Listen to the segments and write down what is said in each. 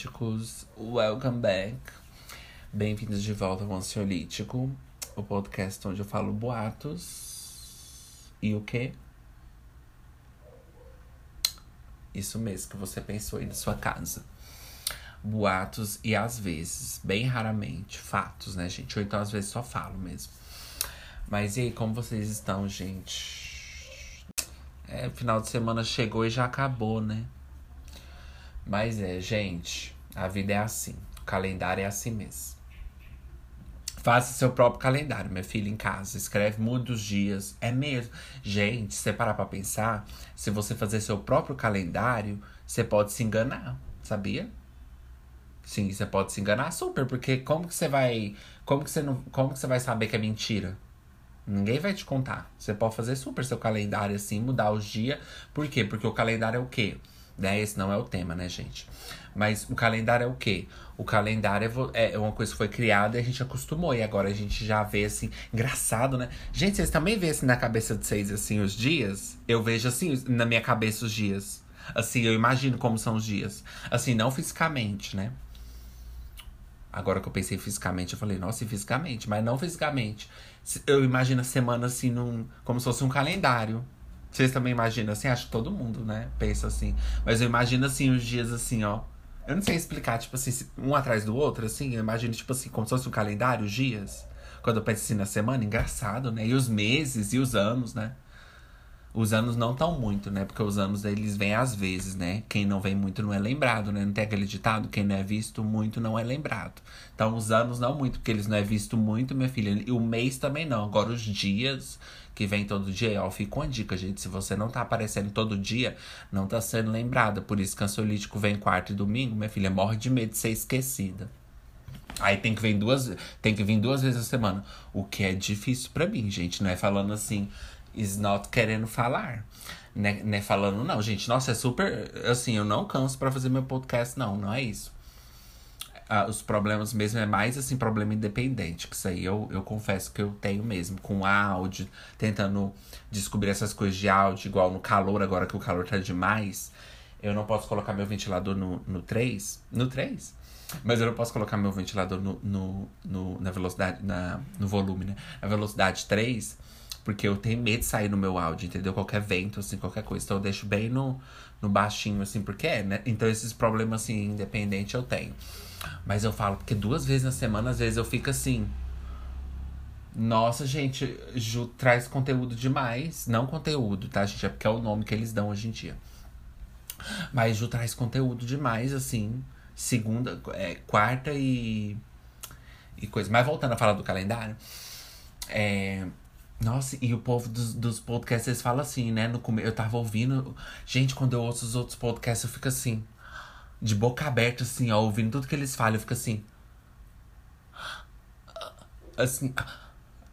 ansiolíticos, welcome back. Bem-vindos de volta ao Ansiolítico, o podcast onde eu falo boatos e o quê? Isso mesmo que você pensou aí na sua casa. Boatos e às vezes, bem raramente, fatos, né, gente? Ou então às vezes só falo mesmo. Mas e aí, como vocês estão, gente? É, final de semana chegou e já acabou, né? Mas é, gente, a vida é assim. O calendário é assim mesmo. Faça seu próprio calendário, minha filha, em casa. Escreve, muda os dias. É mesmo. Gente, se você parar pra pensar, se você fazer seu próprio calendário, você pode se enganar, sabia? Sim, você pode se enganar super, porque como que você vai. Como que você não. Como que você vai saber que é mentira? Ninguém vai te contar. Você pode fazer super seu calendário assim, mudar os dias. Por quê? Porque o calendário é o quê? Né? Esse não é o tema, né, gente? Mas o calendário é o quê? O calendário é, é uma coisa que foi criada e a gente acostumou. E agora a gente já vê assim, engraçado, né? Gente, vocês também veem assim na cabeça de vocês, assim, os dias? Eu vejo assim, na minha cabeça, os dias. Assim, eu imagino como são os dias. Assim, não fisicamente, né? Agora que eu pensei fisicamente, eu falei, nossa, e fisicamente? Mas não fisicamente. Eu imagino a semana assim, num, como se fosse um calendário. Vocês também imaginam assim? Acho que todo mundo, né? Pensa assim. Mas eu imagino assim, os dias assim, ó. Eu não sei explicar, tipo assim, um atrás do outro, assim. Eu imagino, tipo assim, como se fosse um calendário, os dias. Quando eu penso assim na semana, engraçado, né? E os meses e os anos, né? Os anos não tão muito, né? Porque os anos eles vêm às vezes, né? Quem não vem muito não é lembrado, né? Não tem aquele ditado, quem não é visto muito não é lembrado. Então os anos não muito, porque eles não é visto muito, minha filha. E o mês também não. Agora os dias que vem todo dia, ó, fica uma dica, gente. Se você não tá aparecendo todo dia, não tá sendo lembrada. Por isso que ansiolítico vem quarta e domingo, minha filha, morre de medo de ser esquecida. Aí tem que vir duas, tem que vir duas vezes a semana. O que é difícil para mim, gente. Não é falando assim, not querendo falar. Né, né falando, não, gente, nossa, é super. Assim, eu não canso para fazer meu podcast, não, não é isso. Ah, os problemas mesmo é mais assim, problema independente. Que isso aí eu, eu confesso que eu tenho mesmo. Com áudio, tentando descobrir essas coisas de áudio, igual no calor, agora que o calor tá demais. Eu não posso colocar meu ventilador no, no 3. No 3? Mas eu não posso colocar meu ventilador no, no, no, na velocidade, na, no volume, né? Na velocidade 3 porque eu tenho medo de sair no meu áudio, entendeu? Qualquer vento, assim, qualquer coisa. Então eu deixo bem no, no baixinho, assim, porque é, né? Então esses problemas, assim, independente eu tenho. Mas eu falo, porque duas vezes na semana, às vezes eu fico assim. Nossa, gente, Ju traz conteúdo demais. Não conteúdo, tá, gente? É porque é o nome que eles dão hoje em dia. Mas Ju traz conteúdo demais, assim. Segunda, é, quarta e. E coisa. Mas voltando a falar do calendário. É, nossa, e o povo dos, dos podcasts, eles falam assim, né? No eu tava ouvindo. Gente, quando eu ouço os outros podcasts, eu fico assim, de boca aberta, assim, ó, ouvindo tudo que eles falam, eu fico assim. Assim.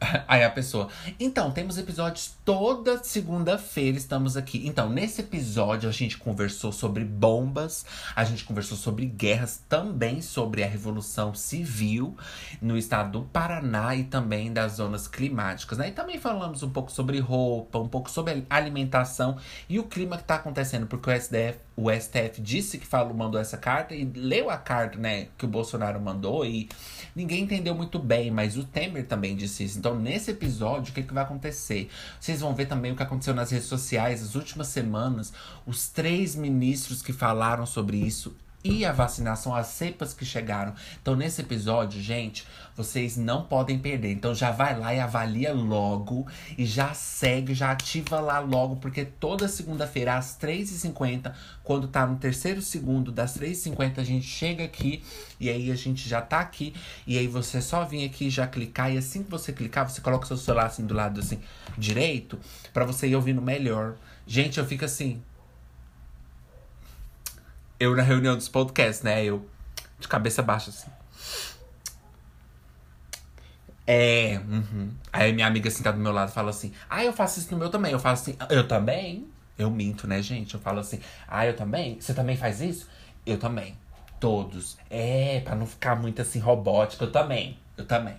Aí a pessoa. Então, temos episódios toda segunda-feira, estamos aqui. Então, nesse episódio a gente conversou sobre bombas, a gente conversou sobre guerras, também sobre a Revolução Civil no estado do Paraná e também das zonas climáticas. Né? E também falamos um pouco sobre roupa, um pouco sobre alimentação e o clima que está acontecendo, porque o STF, o STF disse que falou, mandou essa carta e leu a carta né, que o Bolsonaro mandou e ninguém entendeu muito bem, mas o Temer também disse isso. Então, nesse episódio, o que, que vai acontecer? Vocês vão ver também o que aconteceu nas redes sociais nas últimas semanas. Os três ministros que falaram sobre isso e a vacinação, as cepas que chegaram. Então, nesse episódio, gente, vocês não podem perder. Então, já vai lá e avalia logo. E já segue, já ativa lá logo. Porque toda segunda-feira, às 3h50, quando tá no terceiro segundo das 3h50, a gente chega aqui. E aí, a gente já tá aqui. E aí, você só vir aqui já clicar. E assim que você clicar, você coloca seu celular assim do lado, assim, direito. para você ir ouvindo melhor. Gente, eu fico assim eu na reunião dos podcasts, né? Eu de cabeça baixa, assim. É. Uhum. Aí minha amiga sentada do meu lado fala assim: Ah, eu faço isso no meu também. Eu falo assim: Eu também. Eu minto, né, gente? Eu falo assim: Ah, eu também? Você também faz isso? Eu também. Todos. É, pra não ficar muito assim robótico. Eu também. Eu também.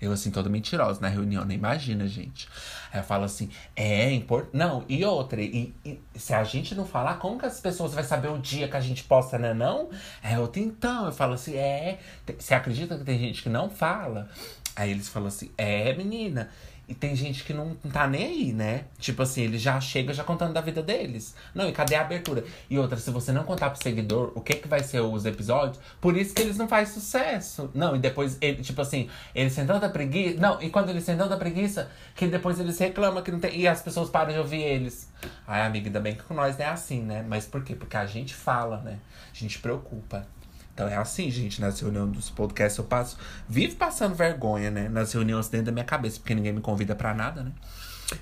Eu, assim, toda mentirosa na reunião, nem imagina, gente. Aí eu falo assim, é importante. Não, e outra, e, e, se a gente não falar, como que as pessoas vão saber o dia que a gente posta, né? Não? É outra então. Eu falo assim, é. Você acredita que tem gente que não fala? Aí eles falam assim, é, menina. E tem gente que não, tá nem aí, né? Tipo assim, ele já chega já contando da vida deles. Não, e cadê a abertura? E outra, se você não contar pro seguidor o que que vai ser os episódios, por isso que eles não fazem sucesso. Não, e depois, ele, tipo assim, eles têm tanta preguiça. Não, e quando eles têm tanta preguiça, que depois eles reclamam que não tem. E as pessoas param de ouvir eles. Ai, amiga, ainda bem que com nós não é assim, né? Mas por quê? Porque a gente fala, né? A gente preocupa. Então é assim, gente, nas reuniões dos podcasts eu passo. Vivo passando vergonha, né? Nas reuniões dentro da minha cabeça, porque ninguém me convida para nada, né?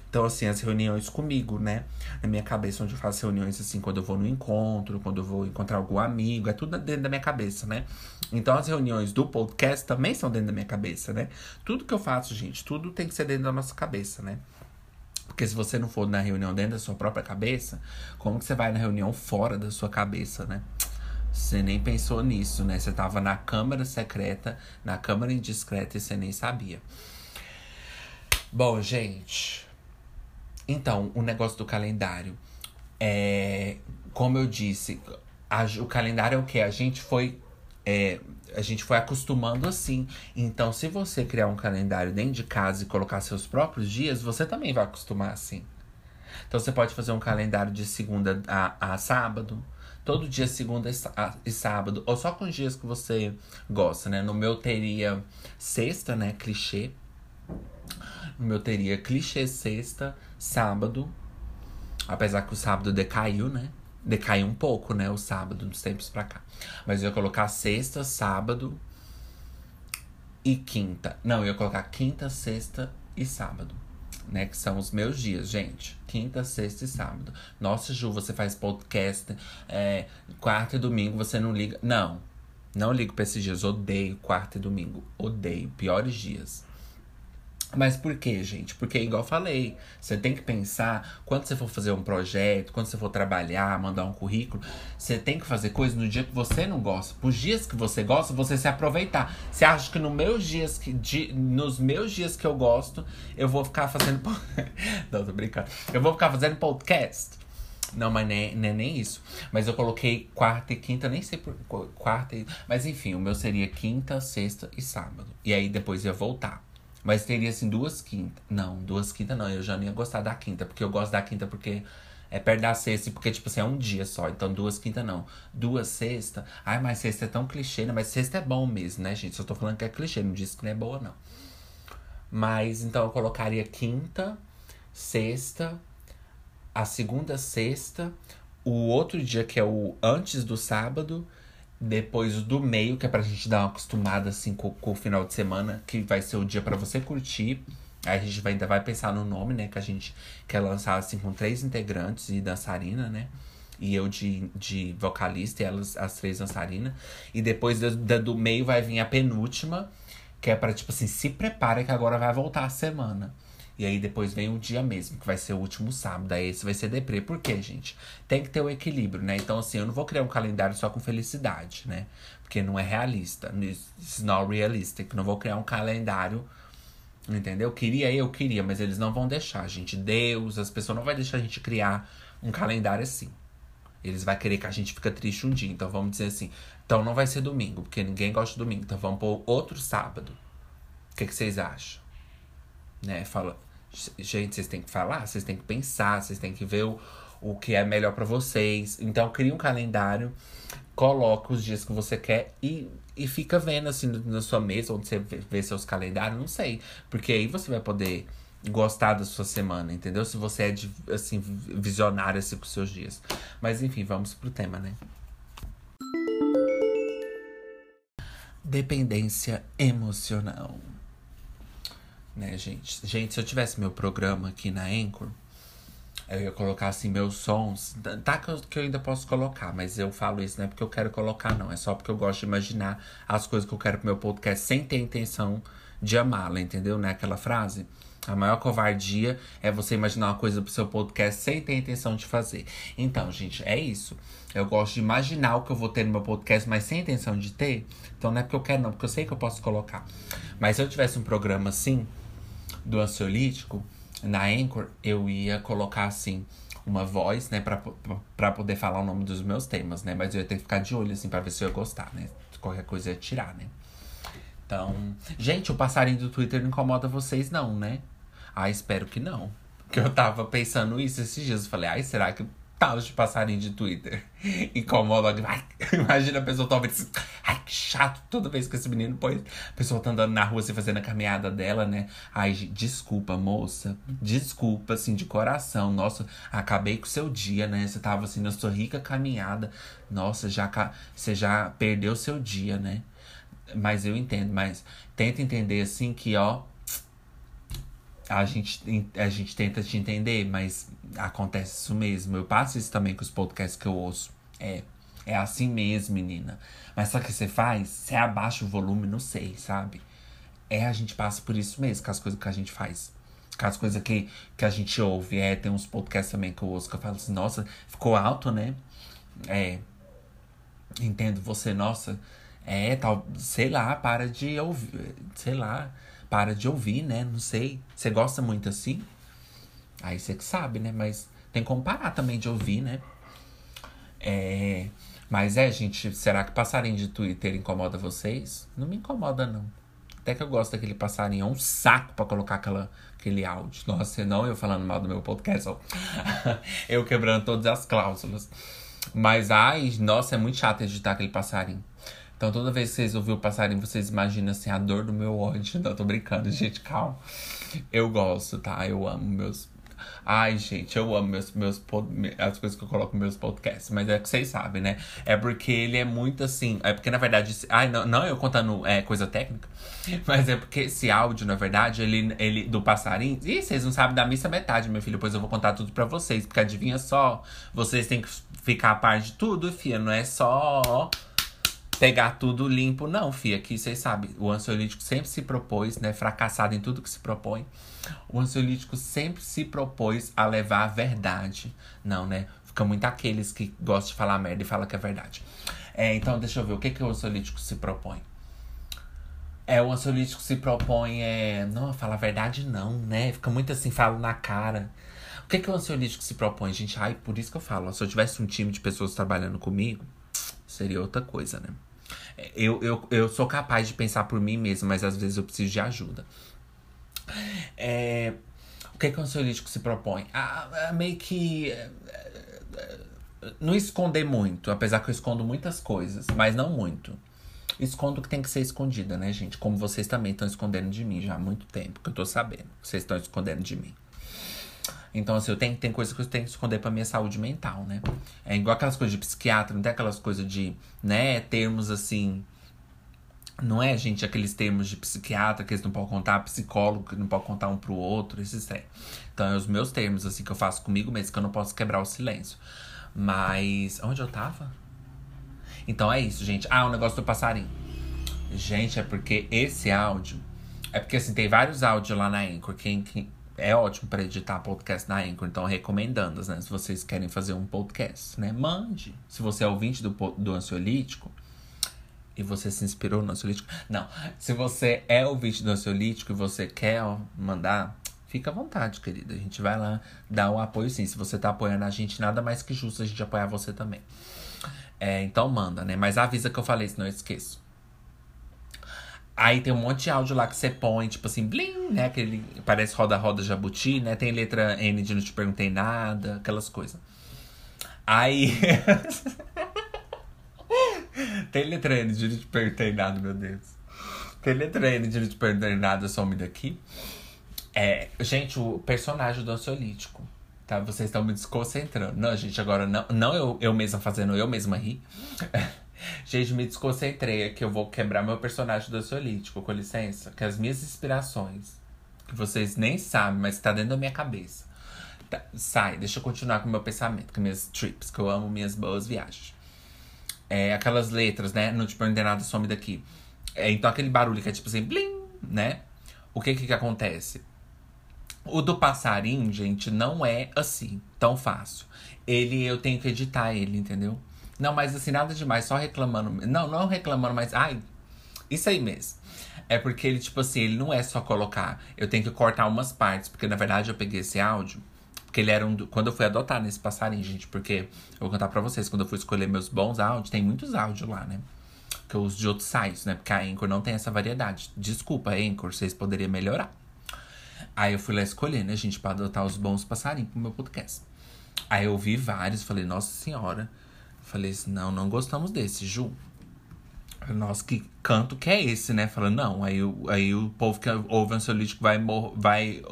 Então, assim, as reuniões comigo, né? Na minha cabeça, onde eu faço reuniões, assim, quando eu vou no encontro, quando eu vou encontrar algum amigo, é tudo dentro da minha cabeça, né? Então, as reuniões do podcast também são dentro da minha cabeça, né? Tudo que eu faço, gente, tudo tem que ser dentro da nossa cabeça, né? Porque se você não for na reunião dentro da sua própria cabeça, como que você vai na reunião fora da sua cabeça, né? Você nem pensou nisso, né? Você tava na câmara secreta, na câmara indiscreta e você nem sabia. Bom, gente. Então, o negócio do calendário. É, como eu disse, a, o calendário é o que? A gente foi. É, a gente foi acostumando assim. Então, se você criar um calendário dentro de casa e colocar seus próprios dias, você também vai acostumar assim. Então, você pode fazer um calendário de segunda a, a sábado todo dia, segunda e sábado, ou só com os dias que você gosta, né? No meu teria sexta, né? Clichê. No meu teria clichê sexta, sábado. Apesar que o sábado decaiu, né? Decaiu um pouco, né? O sábado, dos tempos pra cá. Mas eu ia colocar sexta, sábado e quinta. Não, eu ia colocar quinta, sexta e sábado né? Que são os meus dias, gente. Quinta, sexta e sábado. Nossa, Ju, você faz podcast é, quarta e domingo, você não liga. Não, não ligo pra esses dias. Odeio quarta e domingo. Odeio. Piores dias. Mas por quê, gente? Porque, igual eu falei, você tem que pensar, quando você for fazer um projeto, quando você for trabalhar, mandar um currículo, você tem que fazer coisas no dia que você não gosta. Os dias que você gosta, você se aproveitar. Você acha que, no meus dias que, de, nos meus dias que eu gosto, eu vou ficar fazendo. não, tô brincando. Eu vou ficar fazendo podcast. Não, mas nem, nem, nem isso. Mas eu coloquei quarta e quinta, nem sei por. Quarta e. Mas enfim, o meu seria quinta, sexta e sábado. E aí depois ia voltar. Mas teria assim duas quintas. Não, duas quintas não. Eu já não ia gostar da quinta. Porque eu gosto da quinta porque é perto da sexta. Porque, tipo assim, é um dia só. Então, duas quintas não. Duas sexta. Ai, mas sexta é tão clichê, né? Mas sexta é bom mesmo, né, gente? Só tô falando que é clichê. Não disse que não é boa, não. Mas, então, eu colocaria quinta, sexta, a segunda sexta, o outro dia que é o antes do sábado depois do meio, que é pra gente dar uma acostumada assim com, com o final de semana, que vai ser o dia para você curtir. Aí a gente vai, ainda vai pensar no nome, né? Que a gente quer lançar assim com três integrantes e dançarina, né? E eu de, de vocalista e elas, as três dançarinas. E depois do, do meio vai vir a penúltima, que é pra, tipo assim, se prepara que agora vai voltar a semana. E aí depois vem o dia mesmo, que vai ser o último sábado. Aí esse vai ser deprê. Por quê, gente? Tem que ter o equilíbrio, né? Então, assim, eu não vou criar um calendário só com felicidade, né? Porque não é realista. It's not realistic. Não vou criar um calendário. Entendeu? Queria, eu queria, mas eles não vão deixar, gente. Deus, as pessoas não vão deixar a gente criar um calendário assim. Eles vão querer que a gente fica triste um dia. Então vamos dizer assim. Então não vai ser domingo, porque ninguém gosta de domingo. Então vamos pôr outro sábado. O que, que vocês acham? Né? Fala, Gente, vocês têm que falar, vocês têm que pensar, vocês têm que ver o, o que é melhor para vocês. Então, cria um calendário, coloca os dias que você quer e, e fica vendo assim na sua mesa, onde você vê seus calendários, não sei. Porque aí você vai poder gostar da sua semana, entendeu? Se você é de, assim, visionário assim, com seus dias. Mas enfim, vamos pro tema, né? Dependência emocional né, gente? Gente, se eu tivesse meu programa aqui na Anchor, eu ia colocar assim meus sons. Tá que eu, que eu ainda posso colocar, mas eu falo isso não é porque eu quero colocar, não. É só porque eu gosto de imaginar as coisas que eu quero pro meu podcast sem ter intenção de amá-la, entendeu? Né? Aquela frase. A maior covardia é você imaginar uma coisa pro seu podcast sem ter intenção de fazer. Então, gente, é isso. Eu gosto de imaginar o que eu vou ter no meu podcast, mas sem intenção de ter. Então não é porque eu quero, não, porque eu sei que eu posso colocar. Mas se eu tivesse um programa assim, do ansiolítico, na Anchor, eu ia colocar assim uma voz, né, pra poder falar o nome dos meus temas, né? Mas eu ia ter que ficar de olho, assim, pra ver se eu ia gostar, né? Qualquer coisa ia tirar, né? Então, gente, o passarinho do Twitter não incomoda vocês, não, né? Ah, espero que não. Porque eu tava pensando isso esses dias. Eu falei, ai, será que tal de passarinho de Twitter incomoda? Imagina a pessoa talvez assim, ai, que chato toda vez que esse menino põe. A pessoa tá andando na rua, assim, fazendo a caminhada dela, né? Ai, desculpa, moça. Desculpa, assim, de coração. Nossa, acabei com o seu dia, né? Você tava assim na sua rica caminhada. Nossa, já você já perdeu seu dia, né? Mas eu entendo, mas tenta entender assim que, ó a gente, a gente tenta te entender, mas acontece isso mesmo. Eu passo isso também com os podcasts que eu ouço. É, é assim mesmo, menina. Mas só que você faz, você abaixa o volume, não sei, sabe? É, a gente passa por isso mesmo, com as coisas que a gente faz. Com as coisas que, que a gente ouve. É, tem uns podcasts também que eu ouço que eu falo assim, nossa, ficou alto, né? É. Entendo você, nossa. É, tal, sei lá, para de ouvir. Sei lá para de ouvir, né? Não sei. Você gosta muito assim? Aí você que sabe, né? Mas tem como parar também de ouvir, né? É. Mas é, gente, será que passarinho de Twitter incomoda vocês? Não me incomoda, não. Até que eu gosto daquele passarinho. É um saco para colocar aquela, aquele áudio. Nossa, não eu falando mal do meu podcast. eu quebrando todas as cláusulas. Mas, ai, nossa, é muito chato editar aquele passarinho. Então toda vez que vocês ouvirem o passarinho, vocês imaginam assim a dor do meu ódio. Não, tô brincando, gente, calma. Eu gosto, tá? Eu amo meus. Ai, gente, eu amo meus, meus as coisas que eu coloco nos meus podcasts. Mas é que vocês sabem, né? É porque ele é muito assim. É porque, na verdade, ai, não, não eu contando é, coisa técnica. Mas é porque esse áudio, na verdade, ele, ele do passarinho. Ih, vocês não sabem da missa metade, meu filho. Pois eu vou contar tudo pra vocês. Porque adivinha só, vocês têm que ficar a par de tudo, filha. Não é só pegar tudo limpo. Não, fia, aqui vocês sabem, o ansiolítico sempre se propôs, né? Fracassado em tudo que se propõe. O ansiolítico sempre se propôs a levar a verdade. Não, né? Fica muito aqueles que gostam de falar merda e falam que é verdade. É, então, deixa eu ver, o que, que o ansiolítico se propõe? É, o ansiolítico se propõe é. Não, fala a verdade, não, né? Fica muito assim, falo na cara. O que, que o ansiolítico se propõe, gente? Ai, por isso que eu falo. Se eu tivesse um time de pessoas trabalhando comigo, seria outra coisa, né? Eu, eu, eu sou capaz de pensar por mim mesmo, mas às vezes eu preciso de ajuda. É, o que, é que o ansiolítico se propõe? A, a meio que. É, é, não esconder muito, apesar que eu escondo muitas coisas, mas não muito. Escondo o que tem que ser escondida, né, gente? Como vocês também estão escondendo de mim já há muito tempo, que eu tô sabendo. Vocês estão escondendo de mim. Então, assim, eu tenho, tem coisas que eu tenho que esconder pra minha saúde mental, né? É igual aquelas coisas de psiquiatra, não tem aquelas coisas de, né, termos assim. Não é, gente, aqueles termos de psiquiatra que eles não podem contar, psicólogo que não pode contar um pro outro, esses é. Então, é os meus termos, assim, que eu faço comigo mesmo, que eu não posso quebrar o silêncio. Mas. Onde eu tava? Então é isso, gente. Ah, o negócio do passarinho. Gente, é porque esse áudio. É porque, assim, tem vários áudios lá na Anchor. Quem, quem, é ótimo para editar podcast na Anchor, então recomendando, né? Se vocês querem fazer um podcast, né? Mande. Se você é ouvinte do, do ansiolítico e você se inspirou no ansiolítico. Não. Se você é ouvinte do ansiolítico e você quer ó, mandar, fica à vontade, querida. A gente vai lá dar o apoio sim. Se você tá apoiando a gente, nada mais que justo a gente apoiar você também. É, então manda, né? Mas avisa que eu falei, senão eu esqueço. Aí tem um monte de áudio lá que você põe, tipo assim, blim, né? Aquele parece roda-roda jabuti, né? Tem letra N de não te perguntei nada, aquelas coisas. Aí. tem letra N de não te perguntei nada, meu Deus. Tem letra N de não te perguntei nada, some daqui. É, gente, o personagem do ansiolítico. Tá? Vocês estão me desconcentrando. Não, gente, agora não, não eu, eu mesma fazendo eu mesma rir. Gente, me desconcentrei aqui. Eu vou quebrar meu personagem do ansiolítico, com licença. Que as minhas inspirações, que vocês nem sabem, mas tá dentro da minha cabeça. Tá, sai, deixa eu continuar com o meu pensamento, com minhas trips, que eu amo minhas boas viagens. É, aquelas letras, né? Não te perder nada, some daqui. É, então aquele barulho que é tipo assim, blim, né? O que que, que acontece? O do passarinho, gente, não é assim, tão fácil. Ele, eu tenho que editar ele, entendeu? Não, mas assim, nada demais, só reclamando. Não, não reclamando, mas. Ai, isso aí mesmo. É porque ele, tipo assim, ele não é só colocar. Eu tenho que cortar umas partes, porque na verdade eu peguei esse áudio. Porque ele era um. Quando eu fui adotar nesse passarinho, gente, porque eu vou contar pra vocês, quando eu fui escolher meus bons áudios, tem muitos áudios lá, né? Que eu uso de outros sites, né? Porque a Anchor não tem essa variedade. Desculpa, Anchor, vocês poderiam melhorar. Aí eu fui lá escolher, né, gente, pra adotar os bons passarinhos pro meu podcast. Aí eu vi vários, falei, nossa senhora. Falei assim, não, não gostamos desse, Ju. Nossa, que canto que é esse, né? Falando, não, aí, aí o povo que ouve ansiolítico vai, vai.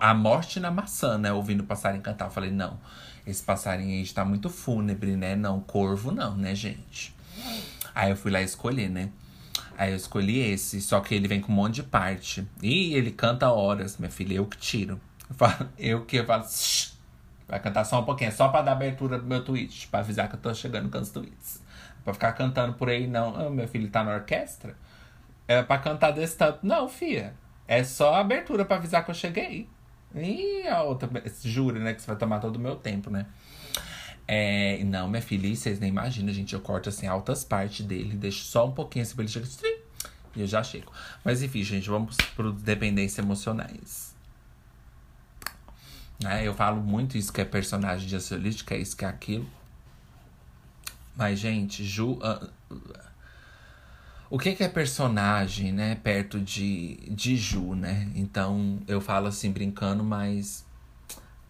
A morte na maçã, né? Ouvindo passarinho cantar. Falei, não, esse passarinho aí está muito fúnebre, né? Não, corvo não, né, gente? Aí eu fui lá escolher, né? Aí eu escolhi esse, só que ele vem com um monte de parte. E ele canta horas, minha filha, eu que tiro. Eu, falo, eu que eu falo! Vai cantar só um pouquinho, só pra dar abertura pro meu tweet, pra avisar que eu tô chegando com os tweets. Pra ficar cantando por aí, não. Ah, meu filho tá na orquestra? É pra cantar desse tanto. Não, fia. É só abertura pra avisar que eu cheguei. E a outra, jura, né? Que você vai tomar todo o meu tempo, né? É, não, minha filha, vocês nem imaginam, gente. Eu corto assim altas partes dele, deixo só um pouquinho assim pra ele chegar. E eu já chego. Mas enfim, gente, vamos pro dependências emocionais. É, eu falo muito isso que é personagem de ansiolítico, é isso que é aquilo. Mas, gente, Ju. Uh, o que, que é personagem, né? Perto de, de Ju, né? Então, eu falo assim brincando, mas.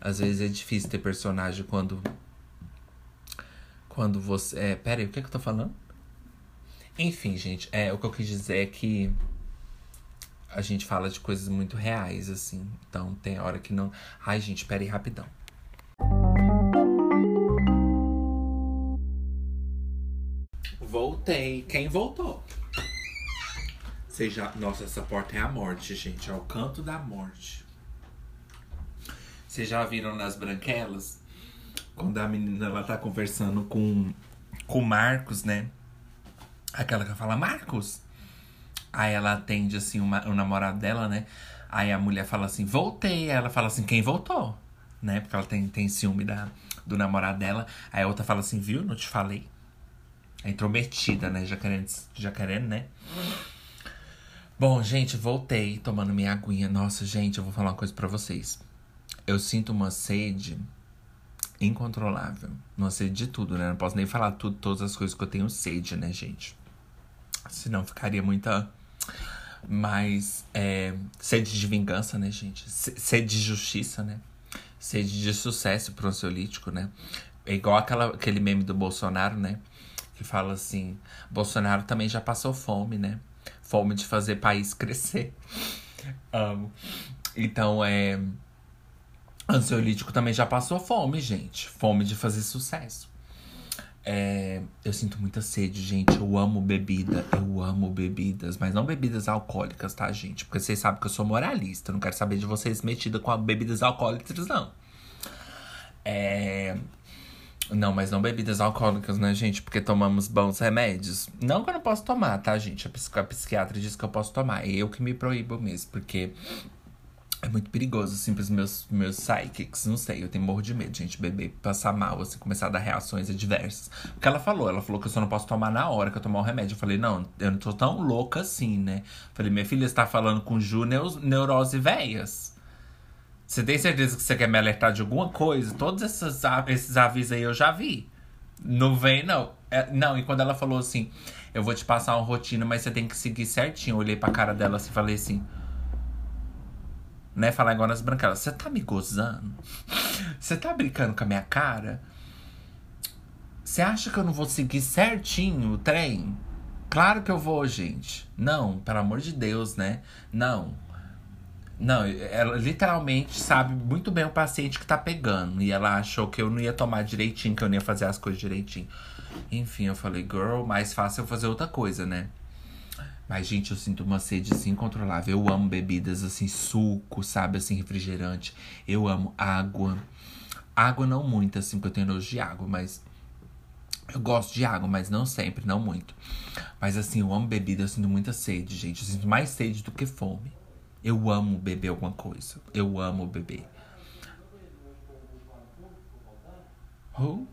Às vezes é difícil ter personagem quando. Quando você. É, pera aí, o que, que eu tô falando? Enfim, gente, é, o que eu quis dizer é que a gente fala de coisas muito reais, assim. Então tem hora que não. Ai, gente, pera aí rapidão. Voltei. Quem voltou? Já... Nossa, essa porta é a morte, gente. É o canto da morte. Vocês já viram nas branquelas? Quando a menina ela tá conversando com com o Marcos, né? Aquela que fala, Marcos! Aí ela atende, assim, uma, o namorado dela, né? Aí a mulher fala assim, voltei. Aí ela fala assim, quem voltou? Né? Porque ela tem, tem ciúme da, do namorado dela. Aí a outra fala assim, viu? Não te falei. É intrometida, né? Já querendo, já querendo, né? Bom, gente, voltei tomando minha aguinha. Nossa, gente, eu vou falar uma coisa para vocês. Eu sinto uma sede incontrolável. Uma sede de tudo, né? Não posso nem falar tudo, todas as coisas que eu tenho sede, né, gente? Senão ficaria muita. Mas é, sede de vingança, né, gente? Sede de justiça, né? Sede de sucesso pro ansiolítico, né? É igual aquela, aquele meme do Bolsonaro, né? que fala assim: Bolsonaro também já passou fome, né? Fome de fazer país crescer. Amo. Então é. Ansiolítico também já passou fome, gente. Fome de fazer sucesso. É, eu sinto muita sede, gente. Eu amo bebida. Eu amo bebidas. Mas não bebidas alcoólicas, tá, gente? Porque vocês sabem que eu sou moralista. Eu não quero saber de vocês metida com bebidas alcoólicas, não. É, não, mas não bebidas alcoólicas, né, gente? Porque tomamos bons remédios. Não que eu não posso tomar, tá, gente? A, psiquiatra diz que eu posso tomar. É eu que me proíbo mesmo, porque é muito perigoso, assim, pros meus, meus psychics. Não sei, eu tenho morro de medo, gente, beber, passar mal, assim, começar a dar reações adversas. O que ela falou? Ela falou que eu só não posso tomar na hora que eu tomar o remédio. Eu falei, não, eu não tô tão louca assim, né? falei, minha filha está falando com Ju neurose velhas. Você tem certeza que você quer me alertar de alguma coisa? Todos esses, esses avisos aí eu já vi. Não vem, não. É, não, e quando ela falou assim, eu vou te passar uma rotina, mas você tem que seguir certinho. Eu olhei pra cara dela assim e falei assim. Né? Falar igual nas branquelas. Você tá me gozando? Você tá brincando com a minha cara? Você acha que eu não vou seguir certinho o trem? Claro que eu vou, gente. Não, pelo amor de Deus, né? Não. Não, ela literalmente sabe muito bem o paciente que tá pegando. E ela achou que eu não ia tomar direitinho, que eu não ia fazer as coisas direitinho. Enfim, eu falei, girl, mais fácil eu fazer outra coisa, né? Mas, gente, eu sinto uma sede assim incontrolável. Eu amo bebidas assim, suco, sabe? Assim, refrigerante. Eu amo água. Água não muito, assim, porque eu tenho nojo de água, mas. Eu gosto de água, mas não sempre, não muito. Mas assim, eu amo bebida, eu sinto muita sede, gente. Eu sinto mais sede do que fome. Eu amo beber alguma coisa. Eu amo beber. Oh.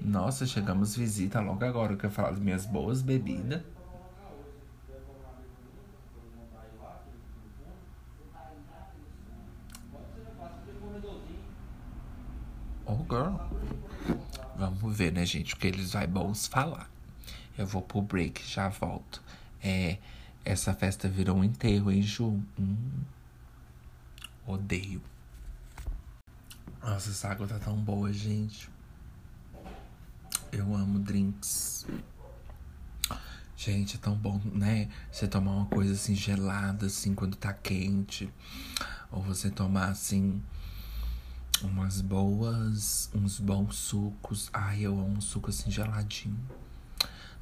Nossa, chegamos visita logo agora. Eu quero falar das minhas boas bebidas. Oh, girl. Vamos ver, né, gente? O que eles vai bons falar. Eu vou pro break, já volto. É, essa festa virou um enterro, hein, Ju? Hum, odeio. Nossa, essa água tá tão boa, gente. Eu amo drinks. Gente, é tão bom, né? Você tomar uma coisa assim gelada, assim, quando tá quente. Ou você tomar, assim, umas boas, uns bons sucos. Ai, eu amo um suco assim geladinho.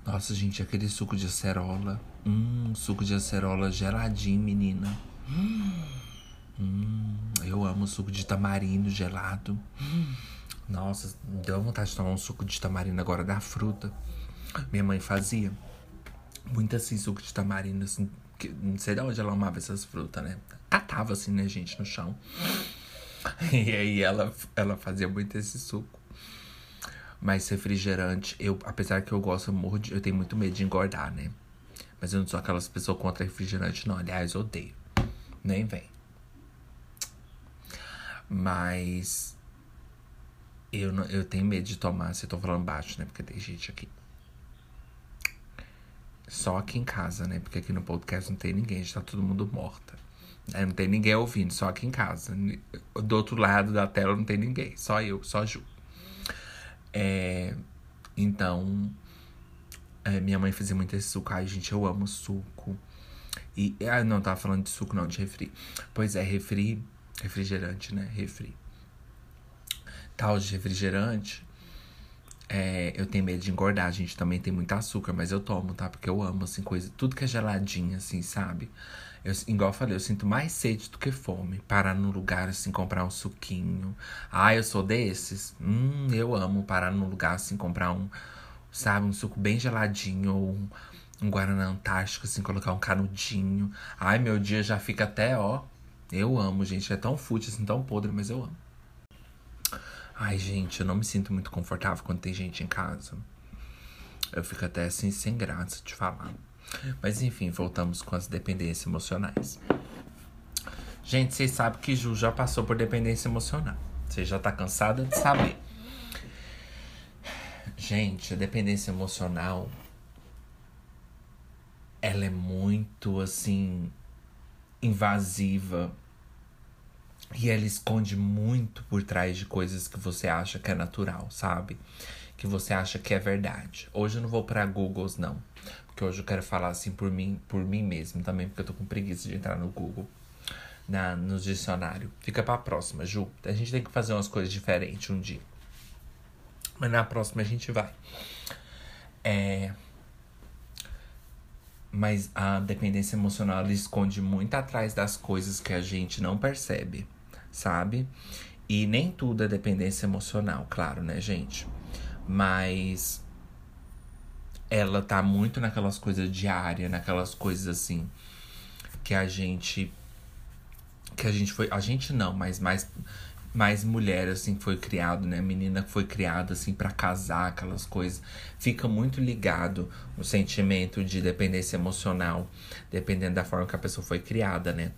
Nossa, gente, aquele suco de acerola. Hum, suco de acerola geladinho, menina. Hum, eu amo suco de tamarindo gelado. Nossa, deu vontade de tomar um suco de tamarindo agora da fruta. Minha mãe fazia muito assim, suco de tamarindo, assim. Que, não sei de onde ela amava essas frutas, né? Catava assim, né, gente, no chão. E aí ela, ela fazia muito esse suco. Mas refrigerante, eu, apesar que eu gosto, eu, morro de, eu tenho muito medo de engordar, né? Mas eu não sou aquelas pessoas contra refrigerante, não. Aliás, odeio. Nem vem. Mas eu, não, eu tenho medo de tomar, se eu tô falando baixo, né? Porque tem gente aqui. Só aqui em casa, né? Porque aqui no podcast não tem ninguém, está todo mundo morta. É, não tem ninguém ouvindo, só aqui em casa. Do outro lado da tela não tem ninguém, só eu, só Ju. É, então, é, minha mãe fazia muito esse suco. Ai, gente, eu amo suco. E, ah, não, tava falando de suco, não, de refri. Pois é, refri, refrigerante, né? Refri. Tal de refrigerante, é, eu tenho medo de engordar. Gente também tem muito açúcar, mas eu tomo, tá? Porque eu amo, assim, coisa. Tudo que é geladinho, assim, sabe? Eu, igual eu falei, eu sinto mais sede do que fome. Parar num lugar assim, comprar um suquinho. Ah, eu sou desses? Hum, eu amo parar num lugar assim, comprar um, sabe, um suco bem geladinho ou um, um Guaraná Antártico, assim, colocar um canudinho. Ai, meu dia já fica até, ó. Eu amo, gente. É tão fútil, assim, tão podre, mas eu amo. Ai, gente, eu não me sinto muito confortável quando tem gente em casa. Eu fico até assim, sem graça de falar. Mas enfim, voltamos com as dependências emocionais. Gente, vocês sabem que Ju já passou por dependência emocional. Você já tá cansada de saber. Gente, a dependência emocional ela é muito assim invasiva e ela esconde muito por trás de coisas que você acha que é natural, sabe? Que você acha que é verdade. Hoje eu não vou para Googles não. Porque hoje eu quero falar assim por mim, por mim mesmo também, porque eu tô com preguiça de entrar no Google, na, no dicionário. Fica pra próxima, Ju. A gente tem que fazer umas coisas diferentes um dia. Mas na próxima a gente vai. É. Mas a dependência emocional esconde muito atrás das coisas que a gente não percebe, sabe? E nem tudo é dependência emocional, claro, né, gente? Mas ela tá muito naquelas coisas diárias, naquelas coisas assim que a gente que a gente foi, a gente não, mas mais mais mulher assim foi criado, né? Menina foi criada assim para casar, aquelas coisas. Fica muito ligado o sentimento de dependência emocional, dependendo da forma que a pessoa foi criada, né?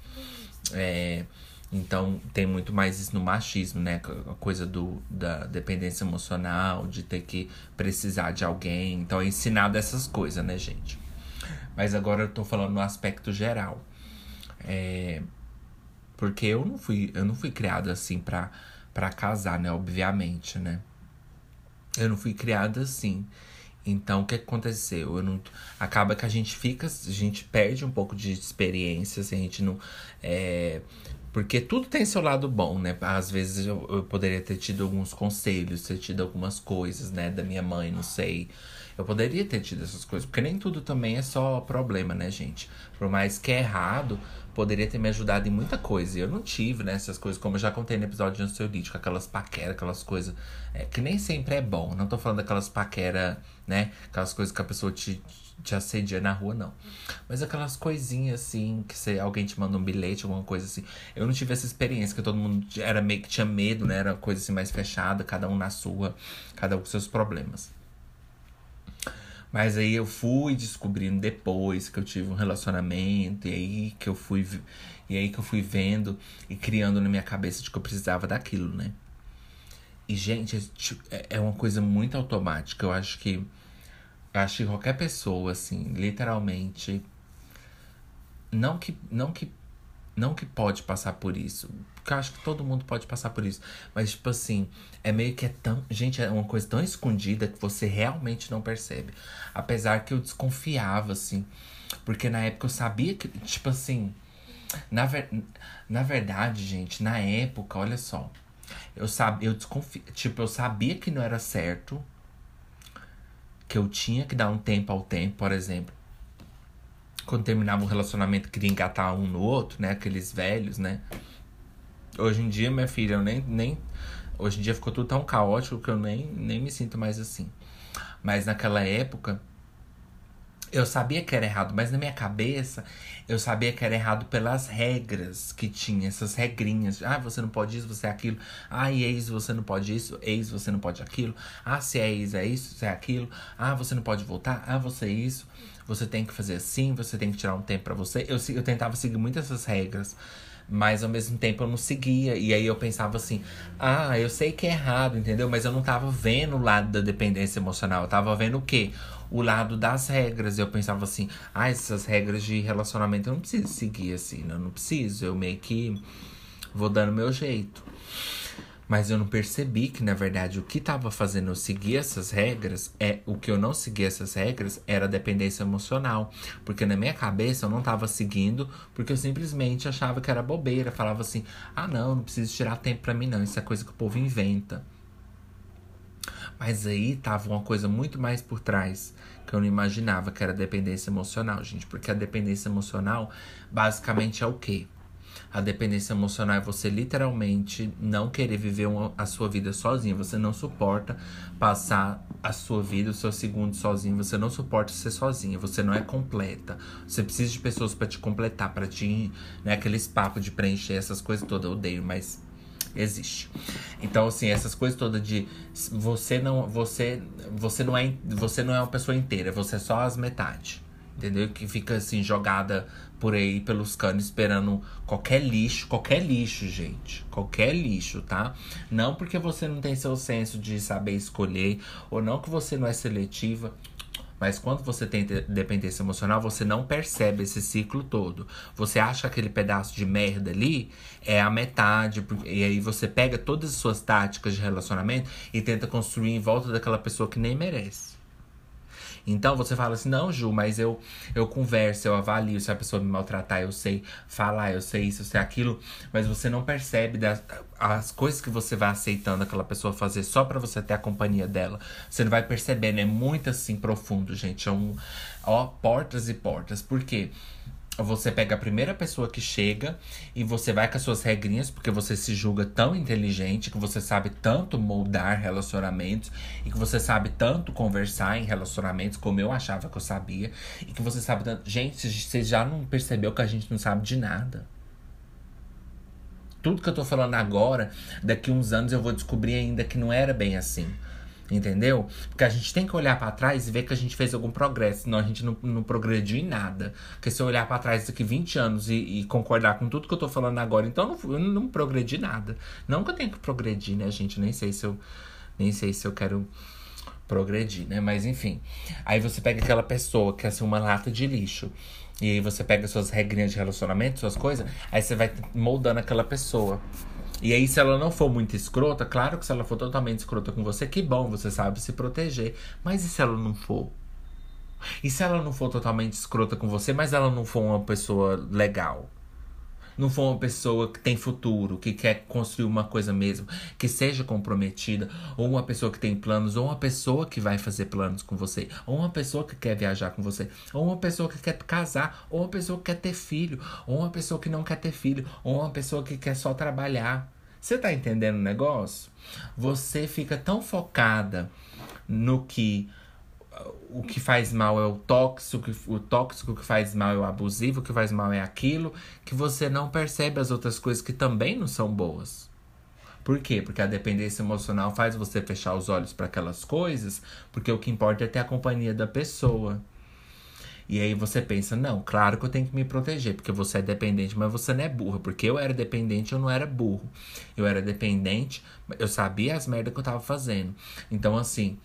É, então tem muito mais isso no machismo, né? A coisa do, da dependência emocional, de ter que precisar de alguém. Então é ensinado essas coisas, né, gente? Mas agora eu tô falando no aspecto geral. É, porque eu não fui, eu não fui criada assim pra, casar, né? Obviamente, né? Eu não fui criada assim. Então, o que aconteceu? Eu não, acaba que a gente fica, a gente perde um pouco de experiência, assim, a gente não. É, porque tudo tem seu lado bom, né? Às vezes eu, eu, poderia ter tido alguns conselhos, ter tido algumas coisas, né? Da minha mãe, não sei. Eu poderia ter tido essas coisas, porque nem tudo também é só problema, né, gente? Por mais que é errado, poderia ter me ajudado em muita coisa. E eu não tive, né, essas coisas, como eu já contei no episódio de ansiolítico, aquelas paqueras, aquelas coisas é, que nem sempre é bom. Não tô falando daquelas paquera, né? Aquelas coisas que a pessoa te, te assedia na rua, não. Mas aquelas coisinhas assim, que você, alguém te manda um bilhete, alguma coisa assim. Eu não tive essa experiência, que todo mundo era meio que tinha medo, né? Era coisa assim mais fechada, cada um na sua, cada um com seus problemas. Mas aí eu fui descobrindo depois que eu tive um relacionamento, e aí que eu fui. E aí que eu fui vendo e criando na minha cabeça de que eu precisava daquilo, né? E, gente, é, tipo, é, é uma coisa muito automática. Eu acho que. Acho que qualquer pessoa, assim, literalmente. Não que, não que não que pode passar por isso. Porque eu acho que todo mundo pode passar por isso. Mas, tipo assim, é meio que é tão. Gente, é uma coisa tão escondida que você realmente não percebe. Apesar que eu desconfiava, assim. Porque na época eu sabia que, tipo assim. Na, ver, na verdade, gente, na época, olha só. Eu sabia, eu desconfi, tipo, eu sabia que não era certo. Que eu tinha que dar um tempo ao tempo, por exemplo quando terminava um relacionamento, queria engatar um no outro, né? Aqueles velhos, né? Hoje em dia, minha filha, eu nem, nem. Hoje em dia ficou tudo tão caótico que eu nem, nem me sinto mais assim. Mas naquela época, eu sabia que era errado, mas na minha cabeça eu sabia que era errado pelas regras que tinha, essas regrinhas. Ah, você não pode isso, você é aquilo. Ah, e ex, você não pode isso, ex, você não pode aquilo. Ah, se é ex, é isso, se é aquilo. Ah, você não pode voltar. Ah, você é isso você tem que fazer assim, você tem que tirar um tempo para você. Eu, eu tentava seguir muitas essas regras, mas ao mesmo tempo eu não seguia. E aí eu pensava assim: ah, eu sei que é errado, entendeu? Mas eu não tava vendo o lado da dependência emocional. Eu tava vendo o quê? O lado das regras. Eu pensava assim: ah, essas regras de relacionamento eu não preciso seguir assim, eu não preciso. Eu meio que vou dando meu jeito. Mas eu não percebi que, na verdade, o que estava fazendo eu seguir essas regras, é o que eu não seguia essas regras, era dependência emocional. Porque na minha cabeça eu não estava seguindo, porque eu simplesmente achava que era bobeira. Falava assim: ah, não, não preciso tirar tempo para mim, não. Isso é coisa que o povo inventa. Mas aí tava uma coisa muito mais por trás que eu não imaginava, que era dependência emocional, gente. Porque a dependência emocional basicamente é o quê? A dependência emocional é você literalmente não querer viver uma, a sua vida sozinho. Você não suporta passar a sua vida, os seus segundos sozinho. Você não suporta ser sozinha. Você não é completa. Você precisa de pessoas para te completar, para te. Né, aqueles papos de preencher essas coisas todas. Eu odeio, mas existe. Então assim, essas coisas todas de você não você você não é você não é uma pessoa inteira, você é só as metades. Entendeu? Que fica assim jogada por aí pelos canos esperando qualquer lixo, qualquer lixo, gente. Qualquer lixo, tá? Não porque você não tem seu senso de saber escolher, ou não que você não é seletiva. Mas quando você tem dependência emocional, você não percebe esse ciclo todo. Você acha que aquele pedaço de merda ali é a metade. E aí você pega todas as suas táticas de relacionamento e tenta construir em volta daquela pessoa que nem merece. Então você fala assim: não, Ju, mas eu, eu converso, eu avalio se a pessoa me maltratar, eu sei falar, eu sei isso, eu sei aquilo, mas você não percebe das, as coisas que você vai aceitando aquela pessoa fazer só para você ter a companhia dela. Você não vai percebendo, é muito assim profundo, gente. É um, ó, portas e portas. Por quê? Você pega a primeira pessoa que chega e você vai com as suas regrinhas, porque você se julga tão inteligente, que você sabe tanto moldar relacionamentos e que você sabe tanto conversar em relacionamentos, como eu achava que eu sabia, e que você sabe tanto. Gente, você já não percebeu que a gente não sabe de nada. Tudo que eu tô falando agora, daqui uns anos eu vou descobrir ainda que não era bem assim. Entendeu? Porque a gente tem que olhar para trás e ver que a gente fez algum progresso, senão a gente não, não progrediu em nada. Porque se eu olhar para trás daqui 20 anos e, e, concordar com tudo que eu tô falando agora, então eu não, eu não progredi nada. Não que eu tenha que progredir, né, gente? Nem sei se eu. Nem sei se eu quero progredir, né? Mas enfim. Aí você pega aquela pessoa que é assim, uma lata de lixo. E aí você pega suas regrinhas de relacionamento, suas coisas, aí você vai moldando aquela pessoa. E aí, se ela não for muito escrota, claro que se ela for totalmente escrota com você, que bom, você sabe se proteger. Mas e se ela não for? E se ela não for totalmente escrota com você, mas ela não for uma pessoa legal? Não for uma pessoa que tem futuro, que quer construir uma coisa mesmo, que seja comprometida, ou uma pessoa que tem planos, ou uma pessoa que vai fazer planos com você, ou uma pessoa que quer viajar com você, ou uma pessoa que quer casar, ou uma pessoa que quer ter filho, ou uma pessoa que não quer ter filho, ou uma pessoa que quer só trabalhar. Você tá entendendo o negócio? Você fica tão focada no que o que faz mal é o tóxico, o tóxico que faz mal é o abusivo, o que faz mal é aquilo, que você não percebe as outras coisas que também não são boas. Por quê? Porque a dependência emocional faz você fechar os olhos para aquelas coisas, porque o que importa é ter a companhia da pessoa. E aí você pensa, não, claro que eu tenho que me proteger, porque você é dependente, mas você não é burro. Porque eu era dependente, eu não era burro. Eu era dependente, eu sabia as merdas que eu tava fazendo. Então, assim,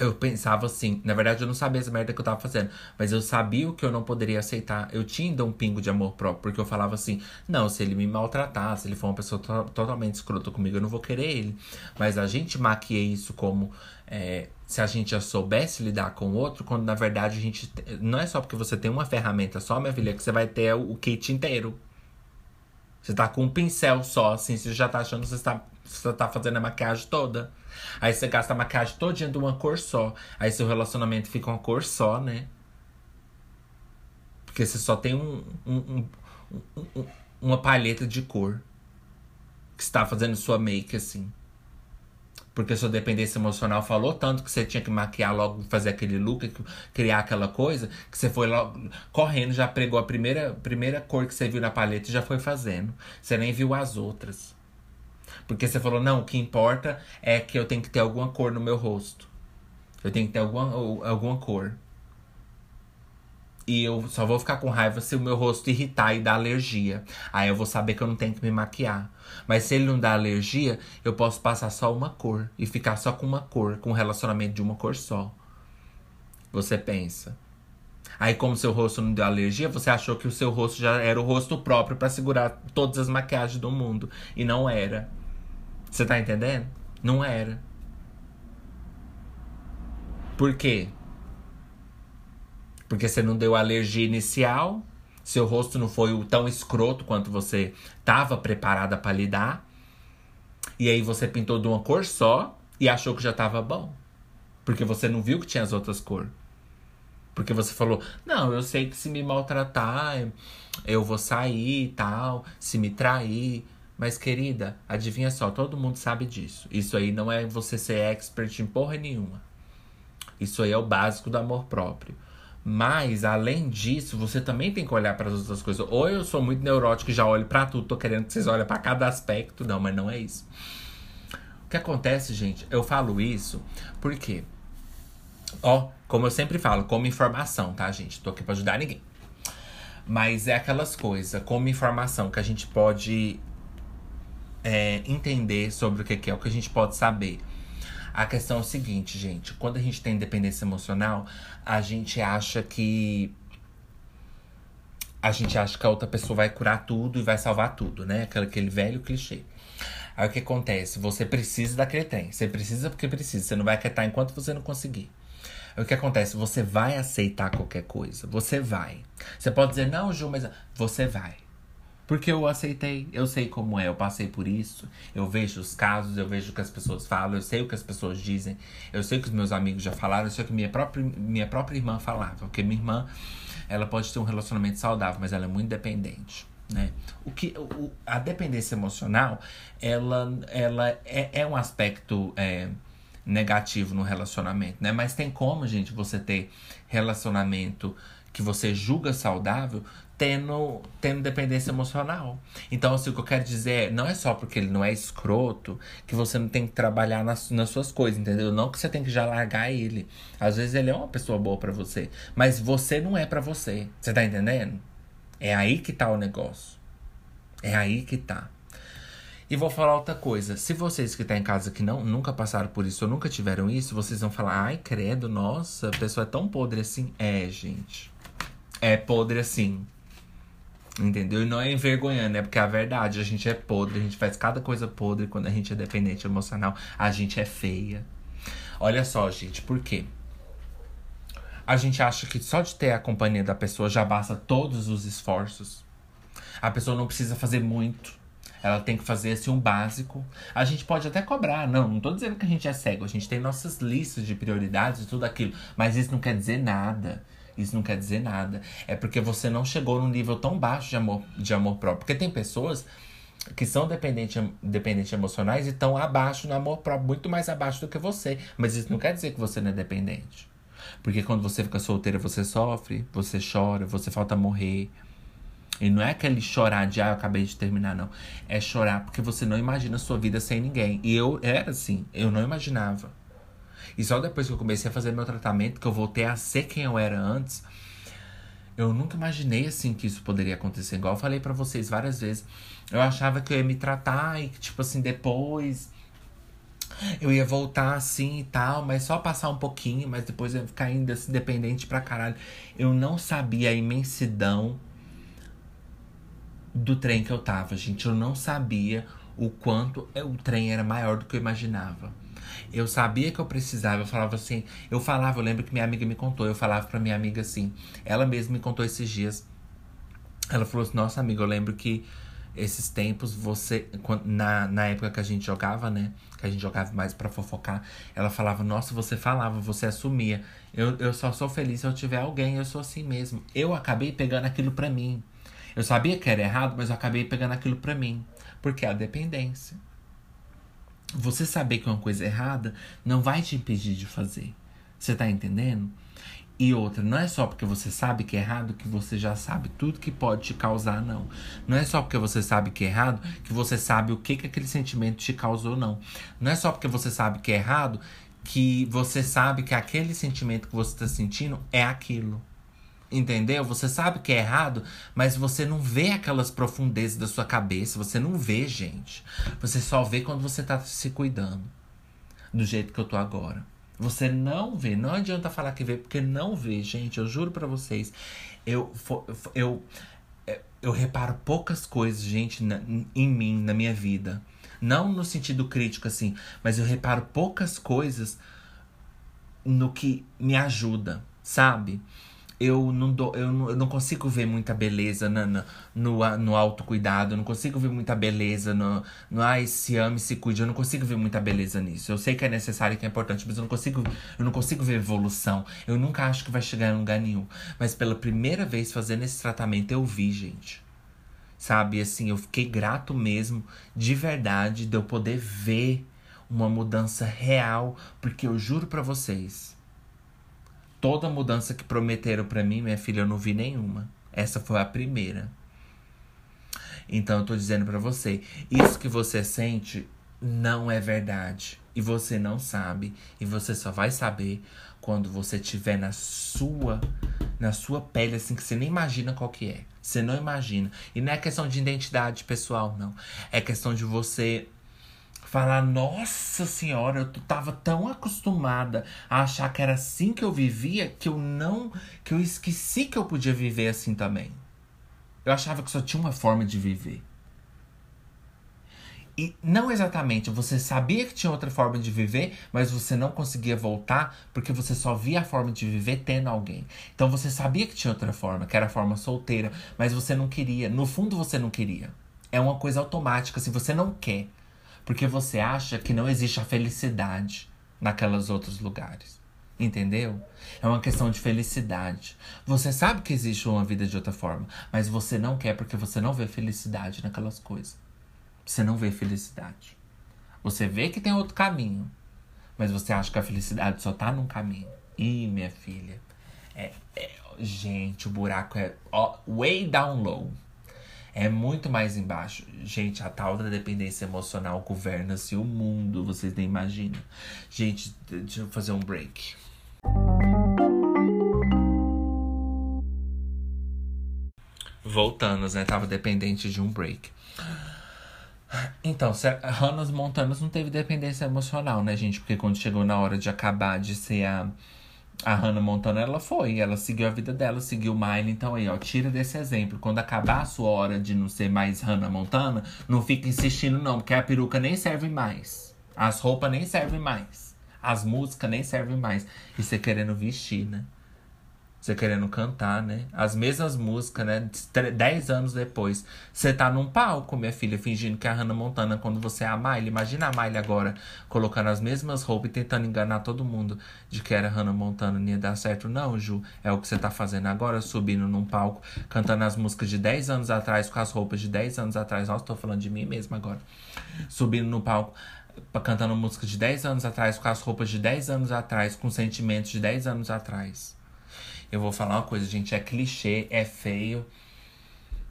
eu pensava assim, na verdade eu não sabia as merda que eu tava fazendo, mas eu sabia o que eu não poderia aceitar. Eu tinha ainda um pingo de amor próprio, porque eu falava assim: não, se ele me maltratar, se ele for uma pessoa to totalmente escrota comigo, eu não vou querer ele. Mas a gente maquia isso como é, se a gente já soubesse lidar com o outro, quando na verdade a gente. Não é só porque você tem uma ferramenta só, minha filha, que você vai ter o kit inteiro. Você tá com um pincel só, assim, você já tá achando que você tá, você tá fazendo a maquiagem toda. Aí você gasta a maquiagem todinha de uma cor só. Aí seu relacionamento fica uma cor só, né? Porque você só tem um, um, um, uma palheta de cor. Que está fazendo sua make, assim. Porque sua dependência emocional falou tanto que você tinha que maquiar logo, fazer aquele look, criar aquela coisa, que você foi logo correndo, já pregou a primeira, primeira cor que você viu na paleta e já foi fazendo. Você nem viu as outras. Porque você falou, não, o que importa é que eu tenho que ter alguma cor no meu rosto. Eu tenho que ter alguma, alguma cor. E eu só vou ficar com raiva se o meu rosto irritar e dar alergia. Aí eu vou saber que eu não tenho que me maquiar. Mas se ele não dá alergia, eu posso passar só uma cor. E ficar só com uma cor, com um relacionamento de uma cor só. Você pensa. Aí, como seu rosto não deu alergia, você achou que o seu rosto já era o rosto próprio para segurar todas as maquiagens do mundo. E não era. Você tá entendendo? Não era. Por quê? Porque você não deu alergia inicial, seu rosto não foi tão escroto quanto você estava preparada para lidar. E aí você pintou de uma cor só e achou que já estava bom. Porque você não viu que tinha as outras cores. Porque você falou, não, eu sei que se me maltratar, eu vou sair e tal, se me trair. Mas, querida, adivinha só, todo mundo sabe disso. Isso aí não é você ser expert em porra nenhuma. Isso aí é o básico do amor próprio. Mas, além disso, você também tem que olhar para as outras coisas. Ou eu sou muito neurótico e já olho para tudo, tô querendo que vocês olhem para cada aspecto. Não, mas não é isso. O que acontece, gente? Eu falo isso porque, ó, como eu sempre falo, como informação, tá, gente? Tô aqui para ajudar ninguém. Mas é aquelas coisas, como informação que a gente pode é, entender sobre o que é o que a gente pode saber. A questão é o seguinte, gente: quando a gente tem dependência emocional, a gente acha que. A gente acha que a outra pessoa vai curar tudo e vai salvar tudo, né? Aquele, aquele velho clichê. Aí o que acontece? Você precisa daquele trem. Você precisa porque precisa. Você não vai acatar enquanto você não conseguir. Aí o que acontece? Você vai aceitar qualquer coisa. Você vai. Você pode dizer, não, Ju, mas você vai. Porque eu aceitei, eu sei como é, eu passei por isso, eu vejo os casos, eu vejo o que as pessoas falam, eu sei o que as pessoas dizem, eu sei o que os meus amigos já falaram, eu sei o que minha própria, minha própria irmã falava. Porque minha irmã, ela pode ter um relacionamento saudável, mas ela é muito dependente. Né? O que, o, a dependência emocional, ela, ela é, é um aspecto é, negativo no relacionamento, né? Mas tem como, gente, você ter relacionamento que você julga saudável tendo, tendo dependência emocional. Então, assim, o que eu quero dizer é, não é só porque ele não é escroto que você não tem que trabalhar nas, nas suas coisas, entendeu? Não que você tem que já largar ele. Às vezes ele é uma pessoa boa para você, mas você não é para você. Você tá entendendo? É aí que tá o negócio. É aí que tá. E vou falar outra coisa. Se vocês que estão tá em casa que não nunca passaram por isso ou nunca tiveram isso, vocês vão falar: "Ai, credo, nossa, a pessoa é tão podre assim". É, gente. É podre assim. Entendeu? E não é envergonhando, é porque é a verdade, a gente é podre, a gente faz cada coisa podre quando a gente é dependente emocional, a gente é feia. Olha só, gente, por quê? A gente acha que só de ter a companhia da pessoa já basta todos os esforços. A pessoa não precisa fazer muito. Ela tem que fazer assim um básico. A gente pode até cobrar, não, não tô dizendo que a gente é cego, a gente tem nossas listas de prioridades e tudo aquilo, mas isso não quer dizer nada. Isso não quer dizer nada. É porque você não chegou num nível tão baixo de amor, de amor próprio. Porque tem pessoas que são dependentes, dependentes emocionais e estão abaixo no amor próprio, muito mais abaixo do que você. Mas isso não quer dizer que você não é dependente. Porque quando você fica solteira, você sofre, você chora, você falta morrer. E não é aquele chorar de, ah, eu acabei de terminar, não. É chorar porque você não imagina a sua vida sem ninguém. E eu era assim, eu não imaginava. E só depois que eu comecei a fazer meu tratamento, que eu voltei a ser quem eu era antes, eu nunca imaginei assim que isso poderia acontecer. Igual eu falei para vocês várias vezes. Eu achava que eu ia me tratar e que, tipo assim, depois eu ia voltar assim e tal, mas só passar um pouquinho, mas depois eu ia ficar ainda assim, dependente pra caralho. Eu não sabia a imensidão do trem que eu tava, gente. Eu não sabia o quanto o trem era maior do que eu imaginava. Eu sabia que eu precisava, eu falava assim, eu falava, eu lembro que minha amiga me contou, eu falava pra minha amiga assim, ela mesma me contou esses dias. Ela falou assim, nossa amiga, eu lembro que esses tempos, você. Na, na época que a gente jogava, né? Que a gente jogava mais para fofocar, ela falava, nossa, você falava, você assumia. Eu, eu só sou feliz se eu tiver alguém, eu sou assim mesmo. Eu acabei pegando aquilo pra mim. Eu sabia que era errado, mas eu acabei pegando aquilo pra mim. Porque é a dependência. Você saber que é uma coisa errada não vai te impedir de fazer. Você tá entendendo? E outra, não é só porque você sabe que é errado que você já sabe tudo que pode te causar, não. Não é só porque você sabe que é errado que você sabe o que, que aquele sentimento te causou, não. Não é só porque você sabe que é errado que você sabe que aquele sentimento que você está sentindo é aquilo. Entendeu? Você sabe que é errado, mas você não vê aquelas profundezas da sua cabeça. Você não vê, gente. Você só vê quando você tá se cuidando. Do jeito que eu tô agora. Você não vê, não adianta falar que vê, porque não vê, gente. Eu juro para vocês. Eu, eu, é, eu reparo poucas coisas, gente, na, em mim, na minha vida. Não no sentido crítico, assim, mas eu reparo poucas coisas no que me ajuda, sabe? Eu não, dou, eu não, eu não consigo ver muita beleza no, no, no, no autocuidado, eu não consigo ver muita beleza no, no ai, se ame, se cuide, eu não consigo ver muita beleza nisso. Eu sei que é necessário e que é importante, mas eu não consigo, eu não consigo ver evolução. Eu nunca acho que vai chegar em lugar nenhum. Mas pela primeira vez fazendo esse tratamento, eu vi, gente. Sabe, assim, eu fiquei grato mesmo, de verdade, de eu poder ver uma mudança real, porque eu juro para vocês Toda mudança que prometeram para mim, minha filha, eu não vi nenhuma. Essa foi a primeira. Então eu tô dizendo para você, isso que você sente não é verdade e você não sabe e você só vai saber quando você tiver na sua na sua pele assim que você nem imagina qual que é. Você não imagina. E não é questão de identidade pessoal, não. É questão de você falar, nossa senhora, eu tava tão acostumada a achar que era assim que eu vivia que eu não. que eu esqueci que eu podia viver assim também. Eu achava que só tinha uma forma de viver. E não exatamente, você sabia que tinha outra forma de viver, mas você não conseguia voltar porque você só via a forma de viver tendo alguém. Então você sabia que tinha outra forma, que era a forma solteira, mas você não queria. No fundo você não queria. É uma coisa automática, se você não quer. Porque você acha que não existe a felicidade naqueles outros lugares. Entendeu? É uma questão de felicidade. Você sabe que existe uma vida de outra forma, mas você não quer porque você não vê felicidade naquelas coisas. Você não vê felicidade. Você vê que tem outro caminho, mas você acha que a felicidade só tá num caminho. Ih, minha filha. É, é, gente, o buraco é ó, way down low é muito mais embaixo. Gente, a tal da dependência emocional governa-se o mundo, vocês nem imaginam. Gente, deixa eu fazer um break. Voltando, né? Tava dependente de um break. Então, Hannah Montanas não teve dependência emocional, né, gente? Porque quando chegou na hora de acabar de ser a a Hannah Montana, ela foi, ela seguiu a vida dela, seguiu o Miley. Então aí, ó, tira desse exemplo. Quando acabar a sua hora de não ser mais Hannah Montana, não fica insistindo não, porque a peruca nem serve mais. As roupas nem servem mais. As músicas nem servem mais. E você querendo vestir, né? Você querendo cantar, né? As mesmas músicas, né? Dez anos depois. Você tá num palco, minha filha, fingindo que é a Hannah Montana quando você é a Miley. Imagina a Miley agora colocando as mesmas roupas e tentando enganar todo mundo de que era Hannah Montana. Não ia dar certo, não, Ju. É o que você tá fazendo agora, subindo num palco, cantando as músicas de 10 anos atrás, com as roupas de 10 anos atrás. Nossa, tô falando de mim mesmo agora. Subindo no palco cantando músicas de 10 anos atrás, com as roupas de 10 anos atrás, com sentimentos de 10 anos atrás. Eu vou falar uma coisa, gente, é clichê, é feio.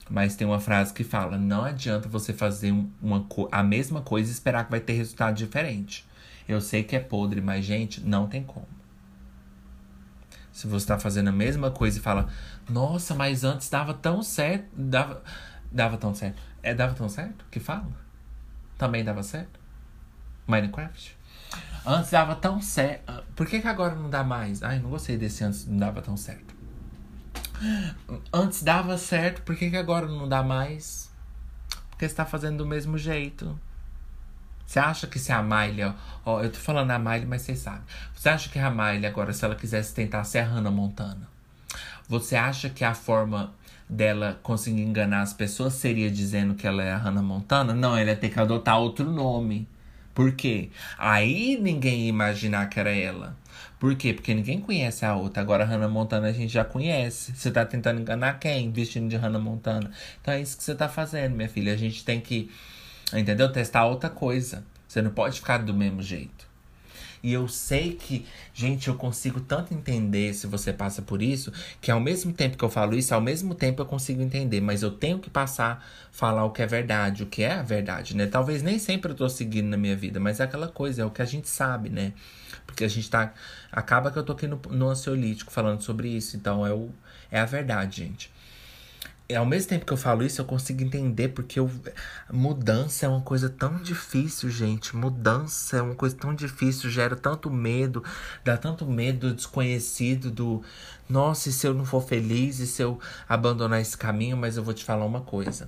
Mas tem uma frase que fala: não adianta você fazer uma, a mesma coisa e esperar que vai ter resultado diferente. Eu sei que é podre, mas, gente, não tem como. Se você está fazendo a mesma coisa e fala, nossa, mas antes dava tão certo. Dava, dava tão certo. É, dava tão certo? Que fala? Também dava certo? Minecraft? Antes dava tão certo. Por que, que agora não dá mais? Ai, não gostei desse antes não dava tão certo. Antes dava certo, por que, que agora não dá mais? Porque você tá fazendo do mesmo jeito. Você acha que se a Miley, ó, eu tô falando a Miley, mas vocês sabem. Você acha que a Miley agora, se ela quisesse tentar ser a Hannah Montana, você acha que a forma dela conseguir enganar as pessoas seria dizendo que ela é a Hannah Montana? Não, ela ia ter que adotar outro nome. Por quê? Aí ninguém ia imaginar que era ela. Por quê? Porque ninguém conhece a outra. Agora Hannah Montana a gente já conhece. Você tá tentando enganar quem? Vestindo de Hannah Montana. Então é isso que você tá fazendo, minha filha. A gente tem que, entendeu? Testar outra coisa. Você não pode ficar do mesmo jeito. E eu sei que, gente, eu consigo tanto entender se você passa por isso, que ao mesmo tempo que eu falo isso, ao mesmo tempo eu consigo entender. Mas eu tenho que passar, falar o que é verdade, o que é a verdade, né? Talvez nem sempre eu tô seguindo na minha vida, mas é aquela coisa, é o que a gente sabe, né? Porque a gente tá. Acaba que eu tô aqui no, no ansiolítico falando sobre isso. Então é, o, é a verdade, gente ao mesmo tempo que eu falo isso, eu consigo entender porque eu, mudança é uma coisa tão difícil, gente. Mudança é uma coisa tão difícil, gera tanto medo, dá tanto medo do desconhecido, do nossa, e se eu não for feliz, e se eu abandonar esse caminho, mas eu vou te falar uma coisa.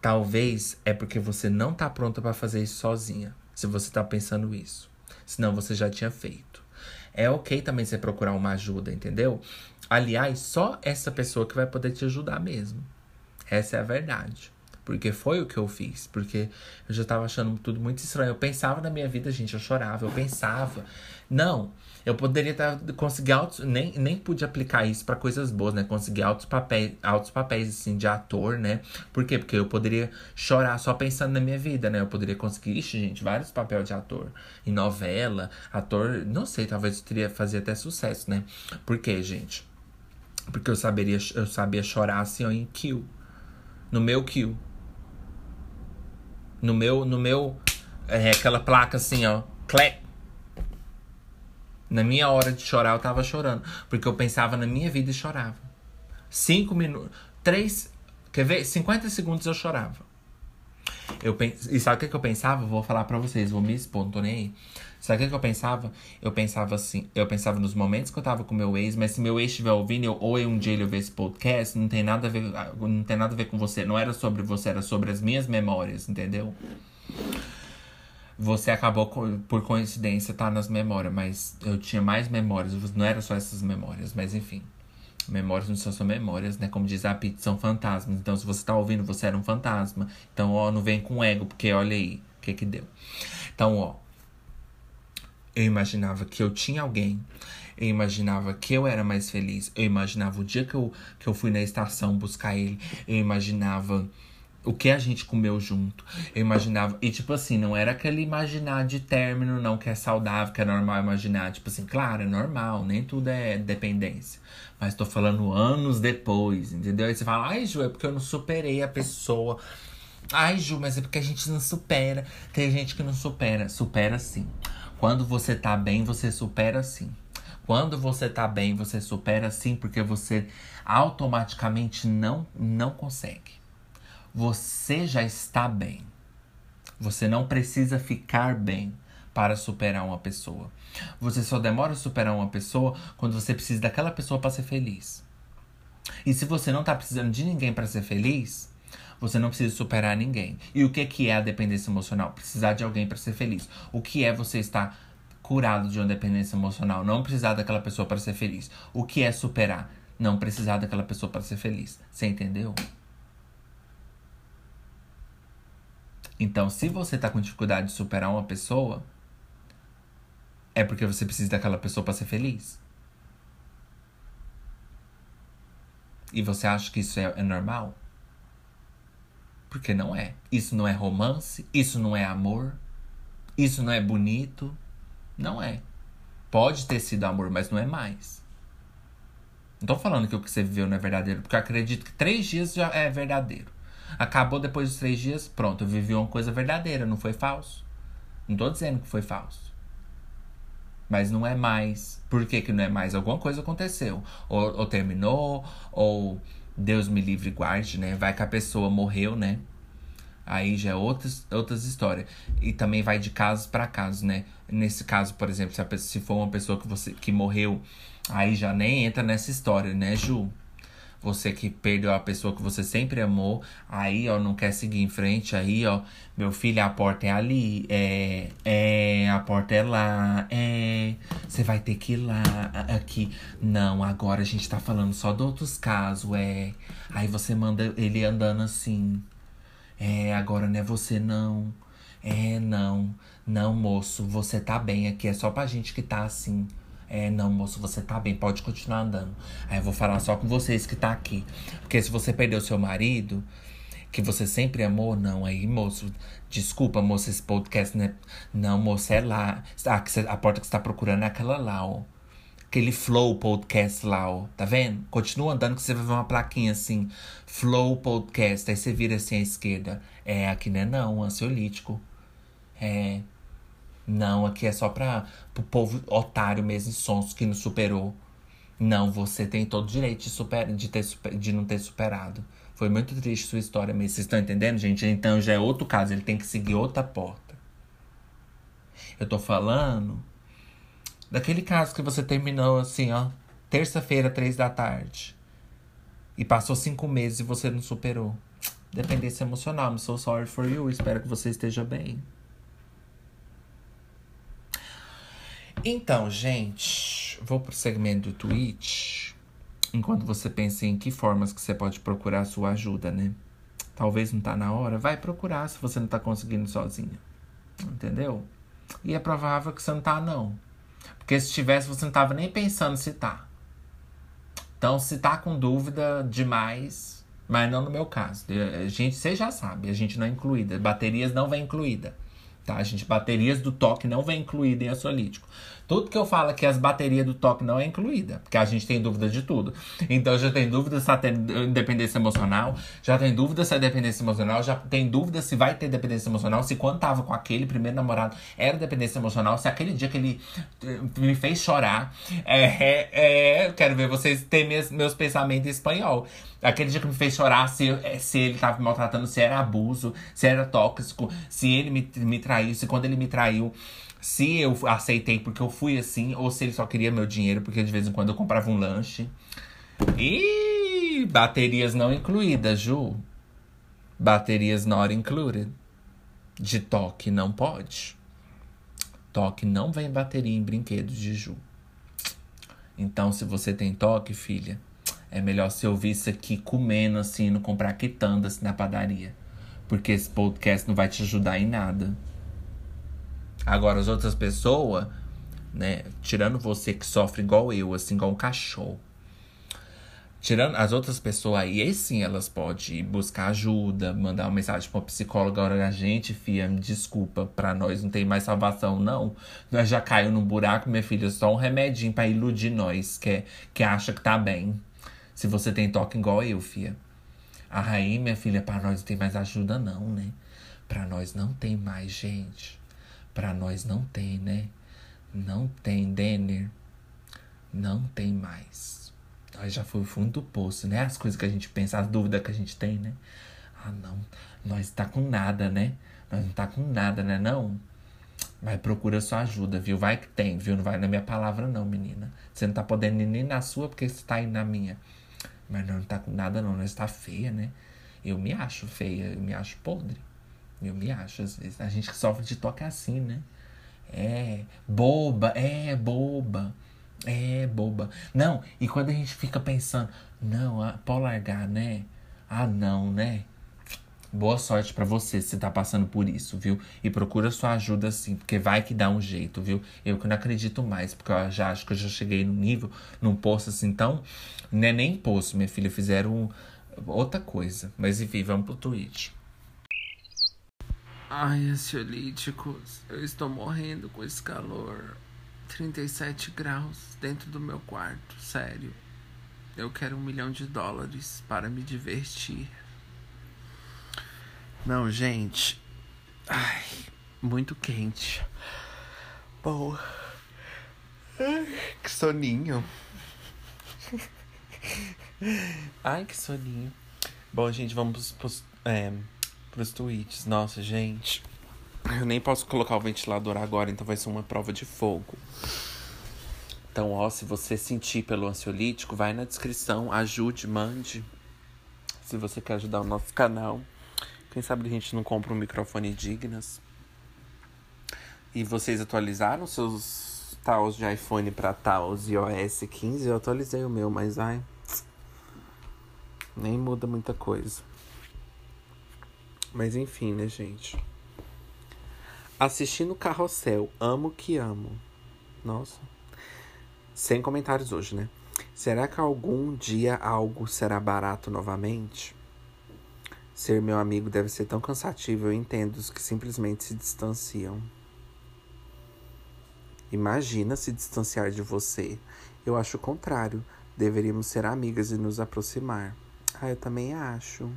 Talvez é porque você não tá pronta para fazer isso sozinha. Se você tá pensando isso. Senão você já tinha feito. É ok também você procurar uma ajuda, entendeu? Aliás, só essa pessoa que vai poder te ajudar mesmo. Essa é a verdade. Porque foi o que eu fiz. Porque eu já tava achando tudo muito estranho. Eu pensava na minha vida, gente, eu chorava, eu pensava. Não, eu poderia estar conseguir altos, nem, nem pude aplicar isso para coisas boas, né? Conseguir altos papéis, altos papéis assim de ator, né? Por quê? Porque eu poderia chorar só pensando na minha vida, né? Eu poderia conseguir, ixi, gente, vários papéis de ator em novela, ator, não sei, talvez eu teria fazer até sucesso, né? Por quê, gente? Porque eu saberia, eu sabia chorar assim ó, em kill no meu kill. No meu, no meu, é, aquela placa assim, ó, clap. Na minha hora de chorar, eu tava chorando. Porque eu pensava na minha vida e chorava. Cinco minutos, três, quer ver? 50 segundos eu chorava. Eu pens... E sabe o que, que eu pensava? Vou falar pra vocês, vou me expor, não tô nem aí. Sabe o que eu pensava? Eu pensava assim, eu pensava nos momentos que eu tava com meu ex, mas se meu ex estiver ouvindo, eu, ou um dia ele ver esse podcast, não tem nada a ver, não tem nada a ver com você. Não era sobre você, era sobre as minhas memórias, entendeu? Você acabou por coincidência tá nas memórias, mas eu tinha mais memórias, não era só essas memórias, mas enfim. Memórias não são só memórias, né? Como diz a Pete, são fantasmas. Então, se você tá ouvindo, você era um fantasma. Então, ó, não vem com ego, porque olha aí o que que deu. Então, ó, eu imaginava que eu tinha alguém. Eu imaginava que eu era mais feliz. Eu imaginava o dia que eu, que eu fui na estação buscar ele. Eu imaginava o que a gente comeu junto. Eu imaginava. E, tipo assim, não era aquele imaginar de término, não, que é saudável, que é normal imaginar. Tipo assim, claro, é normal, nem tudo é dependência. Mas tô falando anos depois, entendeu? Aí você fala, ai, Ju, é porque eu não superei a pessoa. Ai, Ju, mas é porque a gente não supera. Tem gente que não supera. Supera sim. Quando você tá bem, você supera sim. Quando você tá bem, você supera sim, porque você automaticamente não não consegue. Você já está bem. Você não precisa ficar bem para superar uma pessoa. Você só demora a superar uma pessoa quando você precisa daquela pessoa para ser feliz. E se você não tá precisando de ninguém para ser feliz, você não precisa superar ninguém. E o que, que é a dependência emocional? Precisar de alguém para ser feliz. O que é você estar curado de uma dependência emocional? Não precisar daquela pessoa para ser feliz. O que é superar? não precisar daquela pessoa para ser feliz. Você entendeu? Então, se você tá com dificuldade de superar uma pessoa, é porque você precisa daquela pessoa para ser feliz. E você acha que isso é, é normal? Porque não é. Isso não é romance, isso não é amor, isso não é bonito. Não é. Pode ter sido amor, mas não é mais. Não tô falando que o que você viveu não é verdadeiro, porque eu acredito que três dias já é verdadeiro. Acabou depois dos três dias, pronto, eu vivi uma coisa verdadeira, não foi falso. Não tô dizendo que foi falso. Mas não é mais. Por que, que não é mais? Alguma coisa aconteceu. Ou, ou terminou, ou Deus me livre e guarde, né? Vai que a pessoa morreu, né? Aí já é outras, outras histórias. E também vai de casos para casos, né? Nesse caso, por exemplo, se, se for uma pessoa que, você, que morreu, aí já nem entra nessa história, né, Ju? Você que perdeu a pessoa que você sempre amou, aí, ó, não quer seguir em frente, aí, ó, meu filho, a porta é ali, é, é, a porta é lá, é, você vai ter que ir lá, aqui. Não, agora a gente tá falando só de outros casos, é. Aí você manda ele andando assim. É, agora não é você não. É, não. Não, moço, você tá bem aqui, é só pra gente que tá assim. É, não, moço, você tá bem, pode continuar andando. Aí eu vou falar só com vocês que tá aqui. Porque se você perdeu seu marido, que você sempre amou, não, aí, moço, desculpa, moço, esse podcast, né? Não, moço, é lá. Ah, a porta que você tá procurando é aquela lá, ó. Aquele Flow Podcast lá, ó. Tá vendo? Continua andando que você vai ver uma plaquinha assim. Flow Podcast. Aí você vira assim à esquerda. É, aqui não é não, ansiolítico. É. Não, aqui é só pra, pro povo otário mesmo, sons que não superou. Não, você tem todo o direito de, super, de, ter, de não ter superado. Foi muito triste sua história mesmo. Vocês estão entendendo, gente? Então já é outro caso, ele tem que seguir outra porta. Eu tô falando daquele caso que você terminou assim, ó, terça-feira, três da tarde. E passou cinco meses e você não superou. Dependência emocional. I'm so sorry for you. Espero que você esteja bem. Então, gente, vou pro segmento do Twitch. Enquanto você pensa em que formas que você pode procurar sua ajuda, né? Talvez não tá na hora, vai procurar se você não tá conseguindo sozinha. Entendeu? E é provável que você não tá, não. Porque se tivesse, você não tava nem pensando se tá. Então, se tá com dúvida demais, mas não no meu caso. A gente, você já sabe, a gente não é incluída. Baterias não vem incluída. Tá, gente? Baterias do toque não vem incluída em ansiolítico. Tudo que eu falo que as baterias do toque não é incluída, porque a gente tem dúvida de tudo. Então já tem dúvida se tem dependência emocional, já tem dúvida se é dependência emocional, já tem dúvida se vai ter dependência emocional, se quando tava com aquele primeiro namorado era dependência emocional, se aquele dia que ele eh, me fez chorar. É, é, é quero ver vocês terem meus, meus pensamentos em espanhol. Aquele dia que me fez chorar se, eh, se ele tava me maltratando, se era abuso, se era tóxico, se ele me, me traiu, se quando ele me traiu se eu aceitei porque eu fui assim, ou se ele só queria meu dinheiro porque de vez em quando eu comprava um lanche. E baterias não incluídas, Ju. Baterias not included. De toque não pode. Toque não vem bateria em brinquedos de Ju. Então, se você tem toque, filha, é melhor você ouvir isso aqui comendo assim, não comprar quitandas na padaria. Porque esse podcast não vai te ajudar em nada. Agora, as outras pessoas, né? Tirando você que sofre igual eu, assim, igual um cachorro. Tirando as outras pessoas aí, aí sim elas podem buscar ajuda, mandar uma mensagem pra uma psicóloga. Agora a gente, fia, desculpa, pra nós não tem mais salvação, não. Nós já caiu num buraco, minha filha, só um remedinho pra iludir nós, que, é, que acha que tá bem. Se você tem toque igual eu, fia. Aí, minha filha, pra nós não tem mais ajuda, não, né? Pra nós não tem mais, gente. Para nós não tem, né? Não tem, Denner. Não tem mais. Nós já foi o fundo do poço, né? As coisas que a gente pensa, as dúvidas que a gente tem, né? Ah, não. Nós tá com nada, né? Nós não tá com nada, né? Não. Mas procura sua ajuda, viu? Vai que tem, viu? Não vai na minha palavra, não, menina. Você não tá podendo ir nem na sua porque você tá indo na minha. Mas não, não tá com nada, não. Nós tá feia, né? Eu me acho feia, eu me acho podre. Eu me acho, às vezes. A gente sofre de toque assim, né? É, boba, é, boba. É, boba. Não, e quando a gente fica pensando, não, ah, pode largar, né? Ah, não, né? Boa sorte para você se tá passando por isso, viu? E procura sua ajuda sim, porque vai que dá um jeito, viu? Eu que não acredito mais, porque eu já acho que eu já cheguei no nível, num poço assim, então. Não é nem poço, minha filha, fizeram outra coisa. Mas enfim, vamos pro tweet. Ai, ansiolíticos, eu estou morrendo com esse calor. 37 graus dentro do meu quarto, sério. Eu quero um milhão de dólares para me divertir. Não, gente. Ai, muito quente. Bom. que soninho. Ai, que soninho. Bom, gente, vamos pros, é, pros tweets. Nossa, gente. Eu nem posso colocar o ventilador agora, então vai ser uma prova de fogo. Então, ó, se você sentir pelo ansiolítico, vai na descrição, ajude, mande. Se você quer ajudar o nosso canal. Quem sabe a gente não compra um microfone dignas. E vocês atualizaram seus taus de iPhone para taus iOS 15? Eu atualizei o meu, mas ai. Nem muda muita coisa. Mas enfim, né, gente? Assistindo Carrossel, amo que amo. Nossa. Sem comentários hoje, né? Será que algum dia algo será barato novamente? Ser meu amigo deve ser tão cansativo, eu entendo os que simplesmente se distanciam. Imagina se distanciar de você. Eu acho o contrário. Deveríamos ser amigas e nos aproximar. Ah, eu também acho.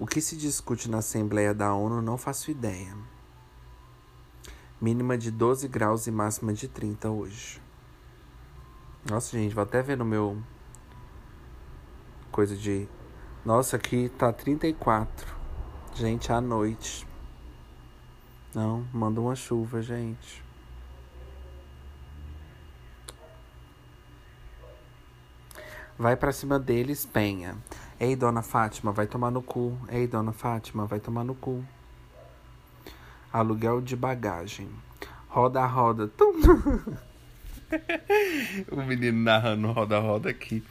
O que se discute na Assembleia da ONU não faço ideia. Mínima de 12 graus e máxima de 30 hoje. Nossa, gente, vou até ver no meu. Coisa de. Nossa, aqui tá 34. Gente, à noite. Não, manda uma chuva, gente. Vai para cima deles, penha. Ei, dona Fátima, vai tomar no cu. Ei, dona Fátima, vai tomar no cu. Aluguel de bagagem. Roda, roda. Tum. o menino narrando roda, roda aqui.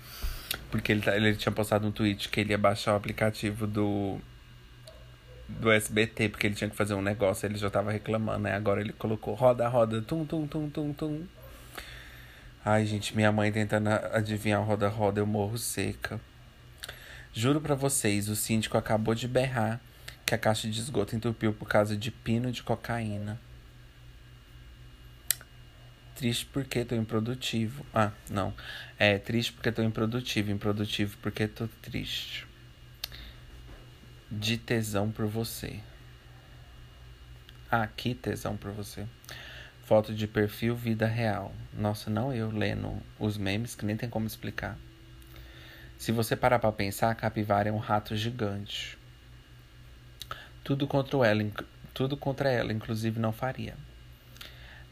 Porque ele, tá, ele tinha postado um tweet que ele ia baixar o aplicativo do do SBT, porque ele tinha que fazer um negócio, ele já tava reclamando, né? Agora ele colocou roda, roda, tum, tum, tum, tum, tum. Ai, gente, minha mãe tentando adivinhar o roda-roda, eu morro seca. Juro para vocês, o síndico acabou de berrar que a caixa de esgoto entupiu por causa de pino de cocaína. Triste porque tô improdutivo. Ah, não. É triste porque tô improdutivo. Improdutivo porque tô triste. De tesão por você. Ah, que tesão por você. Foto de perfil, vida real. Nossa, não eu lendo os memes que nem tem como explicar. Se você parar pra pensar, a capivara é um rato gigante. Tudo contra ela, tudo contra ela, inclusive não faria.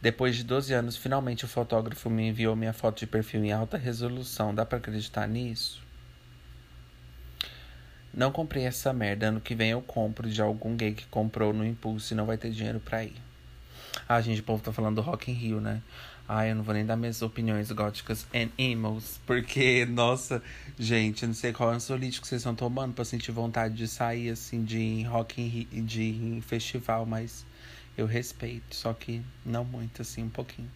Depois de 12 anos, finalmente o fotógrafo me enviou minha foto de perfil em alta resolução. Dá para acreditar nisso? Não comprei essa merda. Ano que vem eu compro de algum gay que comprou no impulso e não vai ter dinheiro pra ir. Ah, gente, o povo tá falando do Rock in Rio, né? Ai, eu não vou nem dar minhas opiniões góticas and emos, porque, nossa, gente, eu não sei qual ansiolítico que vocês estão tomando pra sentir vontade de sair, assim, de rock in, de festival, mas eu respeito, só que não muito, assim, um pouquinho.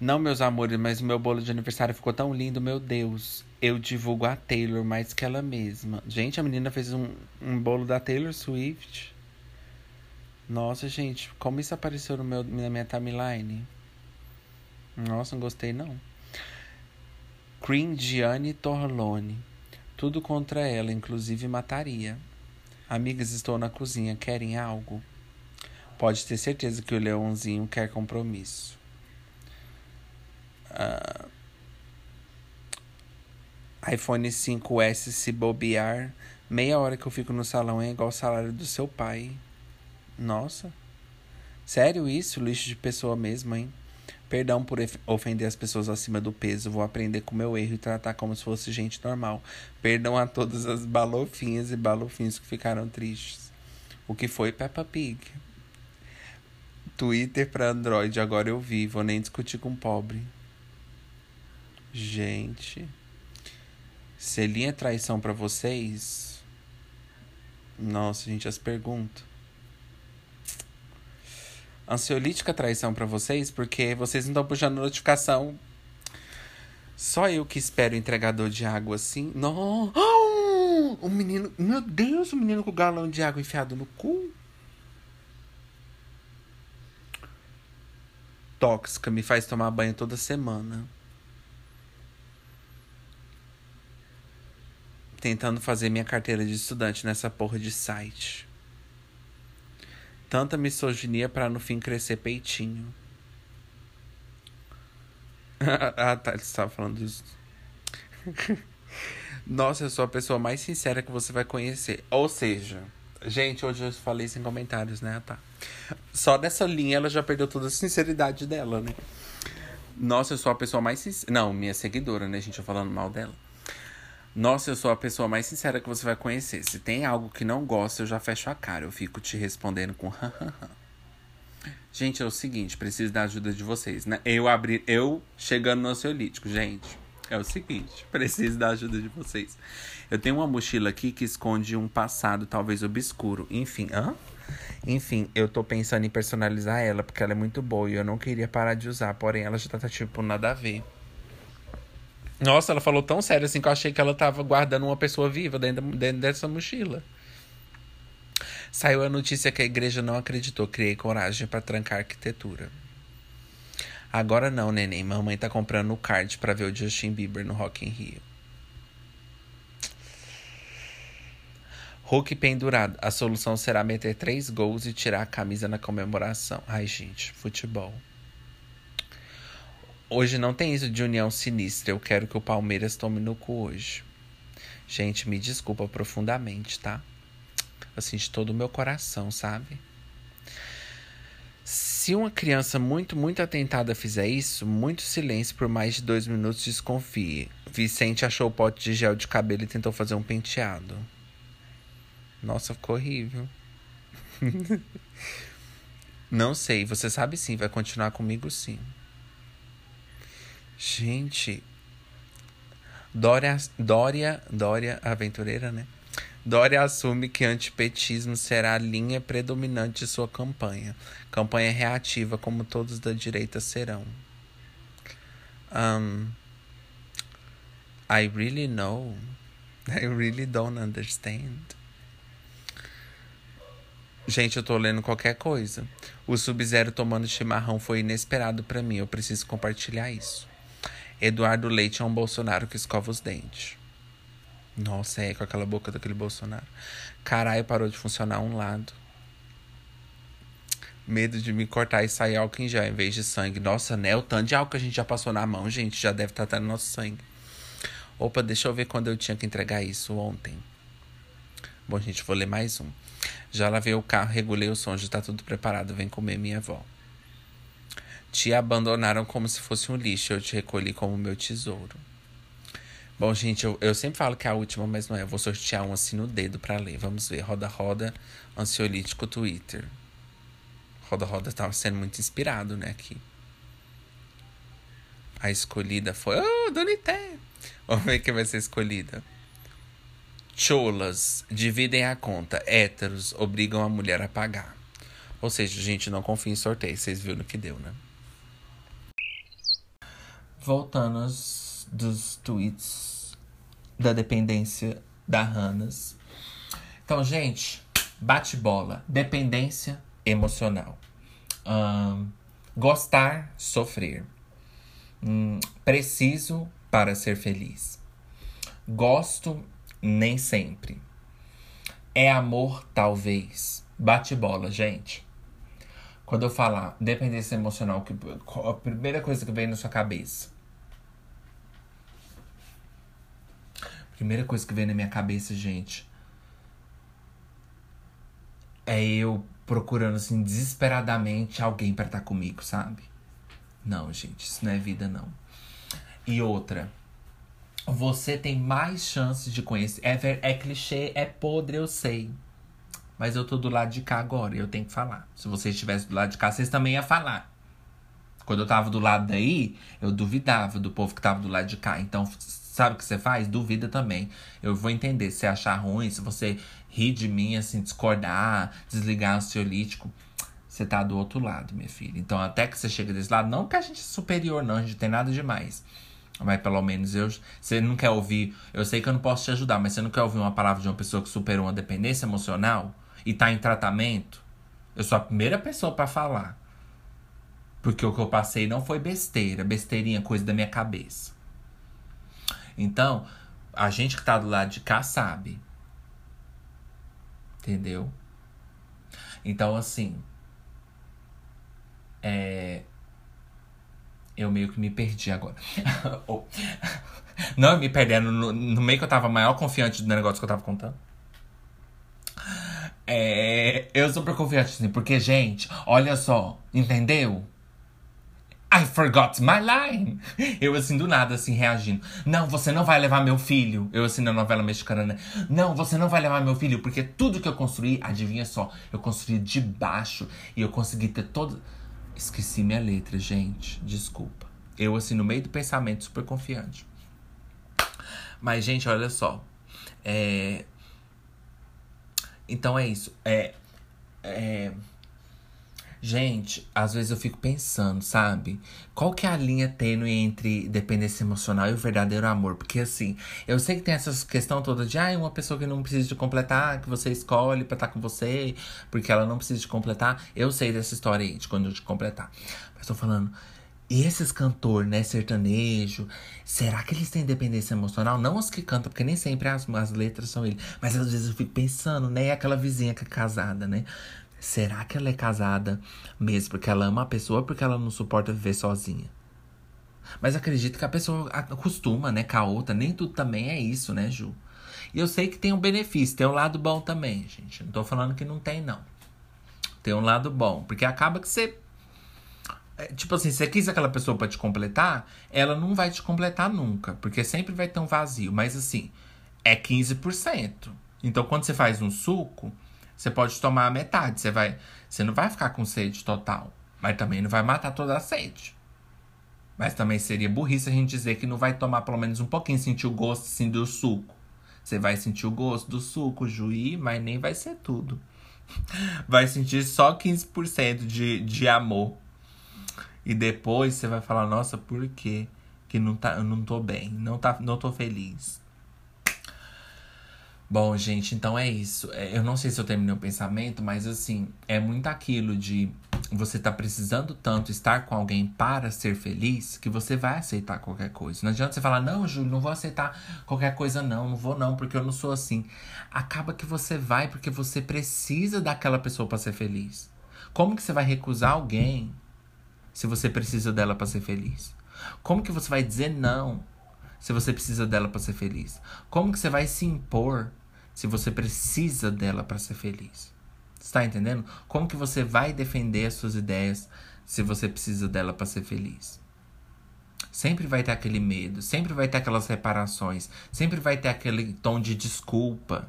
Não, meus amores, mas o meu bolo de aniversário ficou tão lindo, meu Deus. Eu divulgo a Taylor mais que ela mesma. Gente, a menina fez um, um bolo da Taylor Swift. Nossa, gente, como isso apareceu no meu, na minha timeline? Nossa, não gostei não. Gianni Torlone. Tudo contra ela, inclusive mataria. Amigas, estou na cozinha, querem algo? Pode ter certeza que o leãozinho quer compromisso. Uh, iPhone 5S se bobear, meia hora que eu fico no salão é igual o salário do seu pai. Nossa. Sério isso? Lixo de pessoa mesmo, hein? Perdão por ofender as pessoas acima do peso. Vou aprender com meu erro e tratar como se fosse gente normal. Perdão a todas as balofinhas e balofinhos que ficaram tristes. O que foi Peppa Pig? Twitter pra Android, agora eu vi. Vou nem discutir com pobre. Gente. Selinha é traição para vocês? Nossa, gente, as perguntas. Ansiolítica traição para vocês, porque vocês não estão puxando notificação. Só eu que espero entregador de água assim. Não! Oh, o menino. Meu Deus, o menino com o galão de água enfiado no cu. Tóxica, me faz tomar banho toda semana. Tentando fazer minha carteira de estudante nessa porra de site. Tanta misoginia para no fim crescer peitinho. ah, tá. Ele estava falando disso. Nossa, eu sou a pessoa mais sincera que você vai conhecer. Ou seja, gente, hoje eu falei sem comentários, né? Tá. Só dessa linha ela já perdeu toda a sinceridade dela, né? Nossa, eu sou a pessoa mais sincera. Não, minha seguidora, né, gente? Eu falando mal dela. Nossa, eu sou a pessoa mais sincera que você vai conhecer. Se tem algo que não gosta, eu já fecho a cara. Eu fico te respondendo com Gente, é o seguinte, preciso da ajuda de vocês, né? Eu abrir, eu chegando no ansiolítico, gente. É o seguinte, preciso da ajuda de vocês. Eu tenho uma mochila aqui que esconde um passado talvez obscuro. Enfim, hã? Enfim, eu tô pensando em personalizar ela porque ela é muito boa e eu não queria parar de usar, porém ela já tá tipo nada a ver. Nossa, ela falou tão sério assim que eu achei que ela tava guardando uma pessoa viva dentro, dentro dessa mochila. Saiu a notícia que a igreja não acreditou. Criei coragem para trancar arquitetura. Agora não, neném. Mamãe tá comprando o card para ver o Justin Bieber no Rock in Rio. Hulk pendurado. A solução será meter três gols e tirar a camisa na comemoração. Ai, gente, futebol. Hoje não tem isso de união sinistra. Eu quero que o Palmeiras tome no cu hoje. Gente, me desculpa profundamente, tá? Assim, de todo o meu coração, sabe? Se uma criança muito, muito atentada fizer isso, muito silêncio por mais de dois minutos, desconfie. Vicente achou o pote de gel de cabelo e tentou fazer um penteado. Nossa, ficou horrível. Não sei, você sabe sim, vai continuar comigo sim. Gente. Dória, Dória, Dória Aventureira, né? Dória assume que antipetismo será a linha predominante de sua campanha. Campanha reativa, como todos da direita serão. Um, I really know. I really don't understand. Gente, eu tô lendo qualquer coisa. O Sub-Zero tomando chimarrão foi inesperado para mim. Eu preciso compartilhar isso. Eduardo Leite é um Bolsonaro que escova os dentes. Nossa, é com aquela boca daquele Bolsonaro. Caralho, parou de funcionar um lado. Medo de me cortar e sair álcool em gel em vez de sangue. Nossa, né? O tanto de álcool que a gente já passou na mão, gente, já deve estar tá no nosso sangue. Opa, deixa eu ver quando eu tinha que entregar isso ontem. Bom, gente, vou ler mais um. Já lavei o carro, regulei o som, já tá tudo preparado. Vem comer minha avó. Te abandonaram como se fosse um lixo, eu te recolhi como meu tesouro. Bom, gente, eu, eu sempre falo que é a última, mas não é. Eu vou sortear um assim no dedo para ler. Vamos ver. Roda, roda, ansiolítico Twitter. Roda, roda tava sendo muito inspirado, né, aqui. A escolhida foi. Oh, Donité! Vamos ver quem vai ser escolhida. Cholas dividem a conta. Héteros obrigam a mulher a pagar. Ou seja, gente, não confia em sorteio. Vocês viram no que deu, né? Voltando aos, dos tweets da dependência da Hannas. Então, gente, bate-bola, dependência emocional. Um, gostar, sofrer. Um, preciso para ser feliz. Gosto, nem sempre. É amor, talvez. Bate-bola, gente. Quando eu falar dependência emocional, que, a primeira coisa que vem na sua cabeça? Primeira coisa que vem na minha cabeça, gente, é eu procurando assim desesperadamente alguém para estar comigo, sabe? Não, gente, isso não é vida não. E outra, você tem mais chances de conhecer. É, é clichê, é podre, eu sei. Mas eu tô do lado de cá agora eu tenho que falar. Se vocês estivessem do lado de cá, vocês também iam falar. Quando eu tava do lado daí, eu duvidava do povo que tava do lado de cá. Então, sabe o que você faz? Duvida também. Eu vou entender se achar ruim, se você rir de mim, assim, discordar, desligar o ansiolítico. Você tá do outro lado, minha filha. Então, até que você chega desse lado, não que a gente é superior, não, a gente tem nada demais. Mas pelo menos eu. Você não quer ouvir. Eu sei que eu não posso te ajudar, mas você não quer ouvir uma palavra de uma pessoa que superou uma dependência emocional e tá em tratamento? Eu sou a primeira pessoa para falar. Porque o que eu passei não foi besteira, besteirinha, coisa da minha cabeça. Então, a gente que tá do lado de cá sabe. Entendeu? Então, assim. É. Eu meio que me perdi agora. Não, me perdendo no, no, meio que eu tava maior confiante do negócio que eu tava contando. É, eu sou super confiante, assim, porque, gente, olha só, entendeu? I forgot my line. Eu, assim, do nada, assim, reagindo. Não, você não vai levar meu filho. Eu, assim, na novela mexicana, né? Não, você não vai levar meu filho, porque tudo que eu construí, adivinha só, eu construí de baixo e eu consegui ter todo. Esqueci minha letra, gente. Desculpa. Eu, assim, no meio do pensamento, super confiante. Mas, gente, olha só. É... Então é isso. É. É. Gente, às vezes eu fico pensando, sabe? Qual que é a linha tênue entre dependência emocional e o verdadeiro amor? Porque assim, eu sei que tem essa questão toda de, ah, uma pessoa que não precisa de completar, que você escolhe pra estar com você, porque ela não precisa de completar. Eu sei dessa história aí, de quando eu te completar. Mas tô falando, e esses cantores, né, sertanejo, será que eles têm dependência emocional? Não os que cantam, porque nem sempre as, as letras são eles. Mas às vezes eu fico pensando, né, aquela vizinha que é casada, né? Será que ela é casada mesmo porque ela ama a pessoa porque ela não suporta viver sozinha? Mas acredito que a pessoa acostuma, né, com a outra. Nem tudo também é isso, né, Ju? E eu sei que tem um benefício, tem um lado bom também, gente. Não tô falando que não tem, não. Tem um lado bom. Porque acaba que você. É, tipo assim, você quis aquela pessoa para te completar, ela não vai te completar nunca. Porque sempre vai ter um vazio. Mas assim, é 15%. Então quando você faz um suco, você pode tomar a metade. Você, vai, você não vai ficar com sede total. Mas também não vai matar toda a sede. Mas também seria burrice a gente dizer que não vai tomar pelo menos um pouquinho, sentir o gosto assim, do suco. Você vai sentir o gosto do suco, juí, mas nem vai ser tudo. Vai sentir só 15% de, de amor. E depois você vai falar, nossa, por quê? Que não tá, eu não tô bem, não, tá, não tô feliz. Bom, gente, então é isso. É, eu não sei se eu terminei o pensamento, mas assim, é muito aquilo de você tá precisando tanto estar com alguém para ser feliz que você vai aceitar qualquer coisa. Não adianta você falar, não, Júlio, não vou aceitar qualquer coisa, não, não vou não, porque eu não sou assim. Acaba que você vai porque você precisa daquela pessoa para ser feliz. Como que você vai recusar alguém se você precisa dela para ser feliz? Como que você vai dizer não se você precisa dela para ser feliz? Como que você vai se impor se você precisa dela para ser feliz. Está entendendo? Como que você vai defender as suas ideias se você precisa dela para ser feliz? Sempre vai ter aquele medo, sempre vai ter aquelas reparações, sempre vai ter aquele tom de desculpa.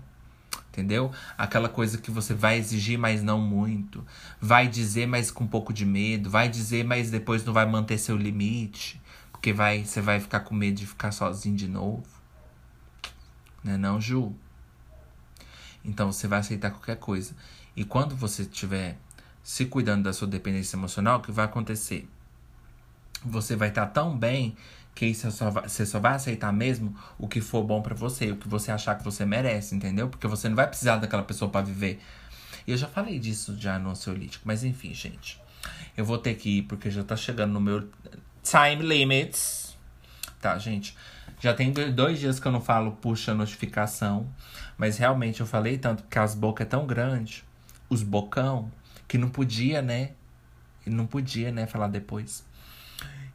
Entendeu? Aquela coisa que você vai exigir, mas não muito. Vai dizer, mas com um pouco de medo. Vai dizer, mas depois não vai manter seu limite. Porque vai, você vai ficar com medo de ficar sozinho de novo. Não é não, Ju? Então você vai aceitar qualquer coisa. E quando você estiver se cuidando da sua dependência emocional, o que vai acontecer? Você vai estar tão bem que você só, vai, você só vai aceitar mesmo o que for bom para você, o que você achar que você merece, entendeu? Porque você não vai precisar daquela pessoa para viver. E eu já falei disso já no ansiolítico, mas enfim, gente. Eu vou ter que ir porque já tá chegando no meu time limits. Tá, gente? Já tem dois dias que eu não falo puxa notificação. Mas realmente eu falei tanto porque as bocas é tão grande, os bocão, que não podia, né? Não podia, né, falar depois.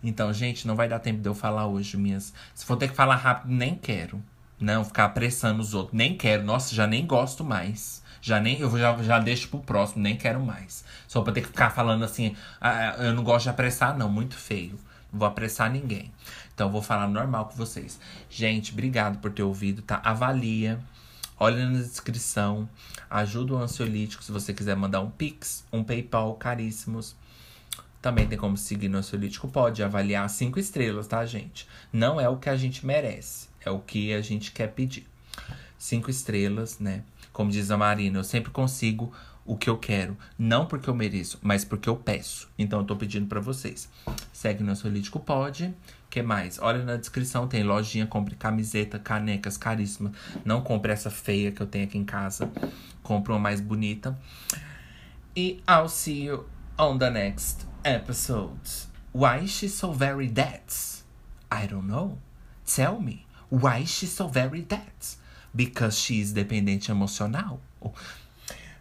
Então, gente, não vai dar tempo de eu falar hoje minhas. Se for ter que falar rápido, nem quero. Não, ficar apressando os outros. Nem quero. Nossa, já nem gosto mais. Já nem. Eu já, já deixo pro próximo, nem quero mais. Só pra ter que ficar falando assim. Ah, eu não gosto de apressar, não. Muito feio. Não vou apressar ninguém. Então, vou falar normal com vocês. Gente, obrigado por ter ouvido, tá? Avalia Olha na descrição. Ajuda o ansiolítico se você quiser mandar um Pix, um PayPal caríssimos. Também tem como seguir no ansiolítico. Pode avaliar cinco estrelas, tá, gente? Não é o que a gente merece. É o que a gente quer pedir. Cinco estrelas, né? Como diz a Marina, eu sempre consigo o que eu quero. Não porque eu mereço, mas porque eu peço. Então eu tô pedindo para vocês. Segue no Ansiolítico Pode. Que mais? Olha na descrição, tem lojinha, compre camiseta, canecas caríssimas. Não compre essa feia que eu tenho aqui em casa. Compre uma mais bonita. E I'll see you on the next episode. Why is she so very dead? I don't know. Tell me. Why is she so very dead? Because she is dependente emocional?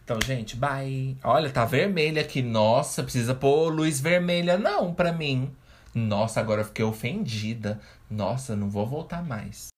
Então, gente, bye. Olha, tá vermelha aqui. Nossa, precisa pôr luz vermelha não pra mim. Nossa, agora eu fiquei ofendida. Nossa, não vou voltar mais.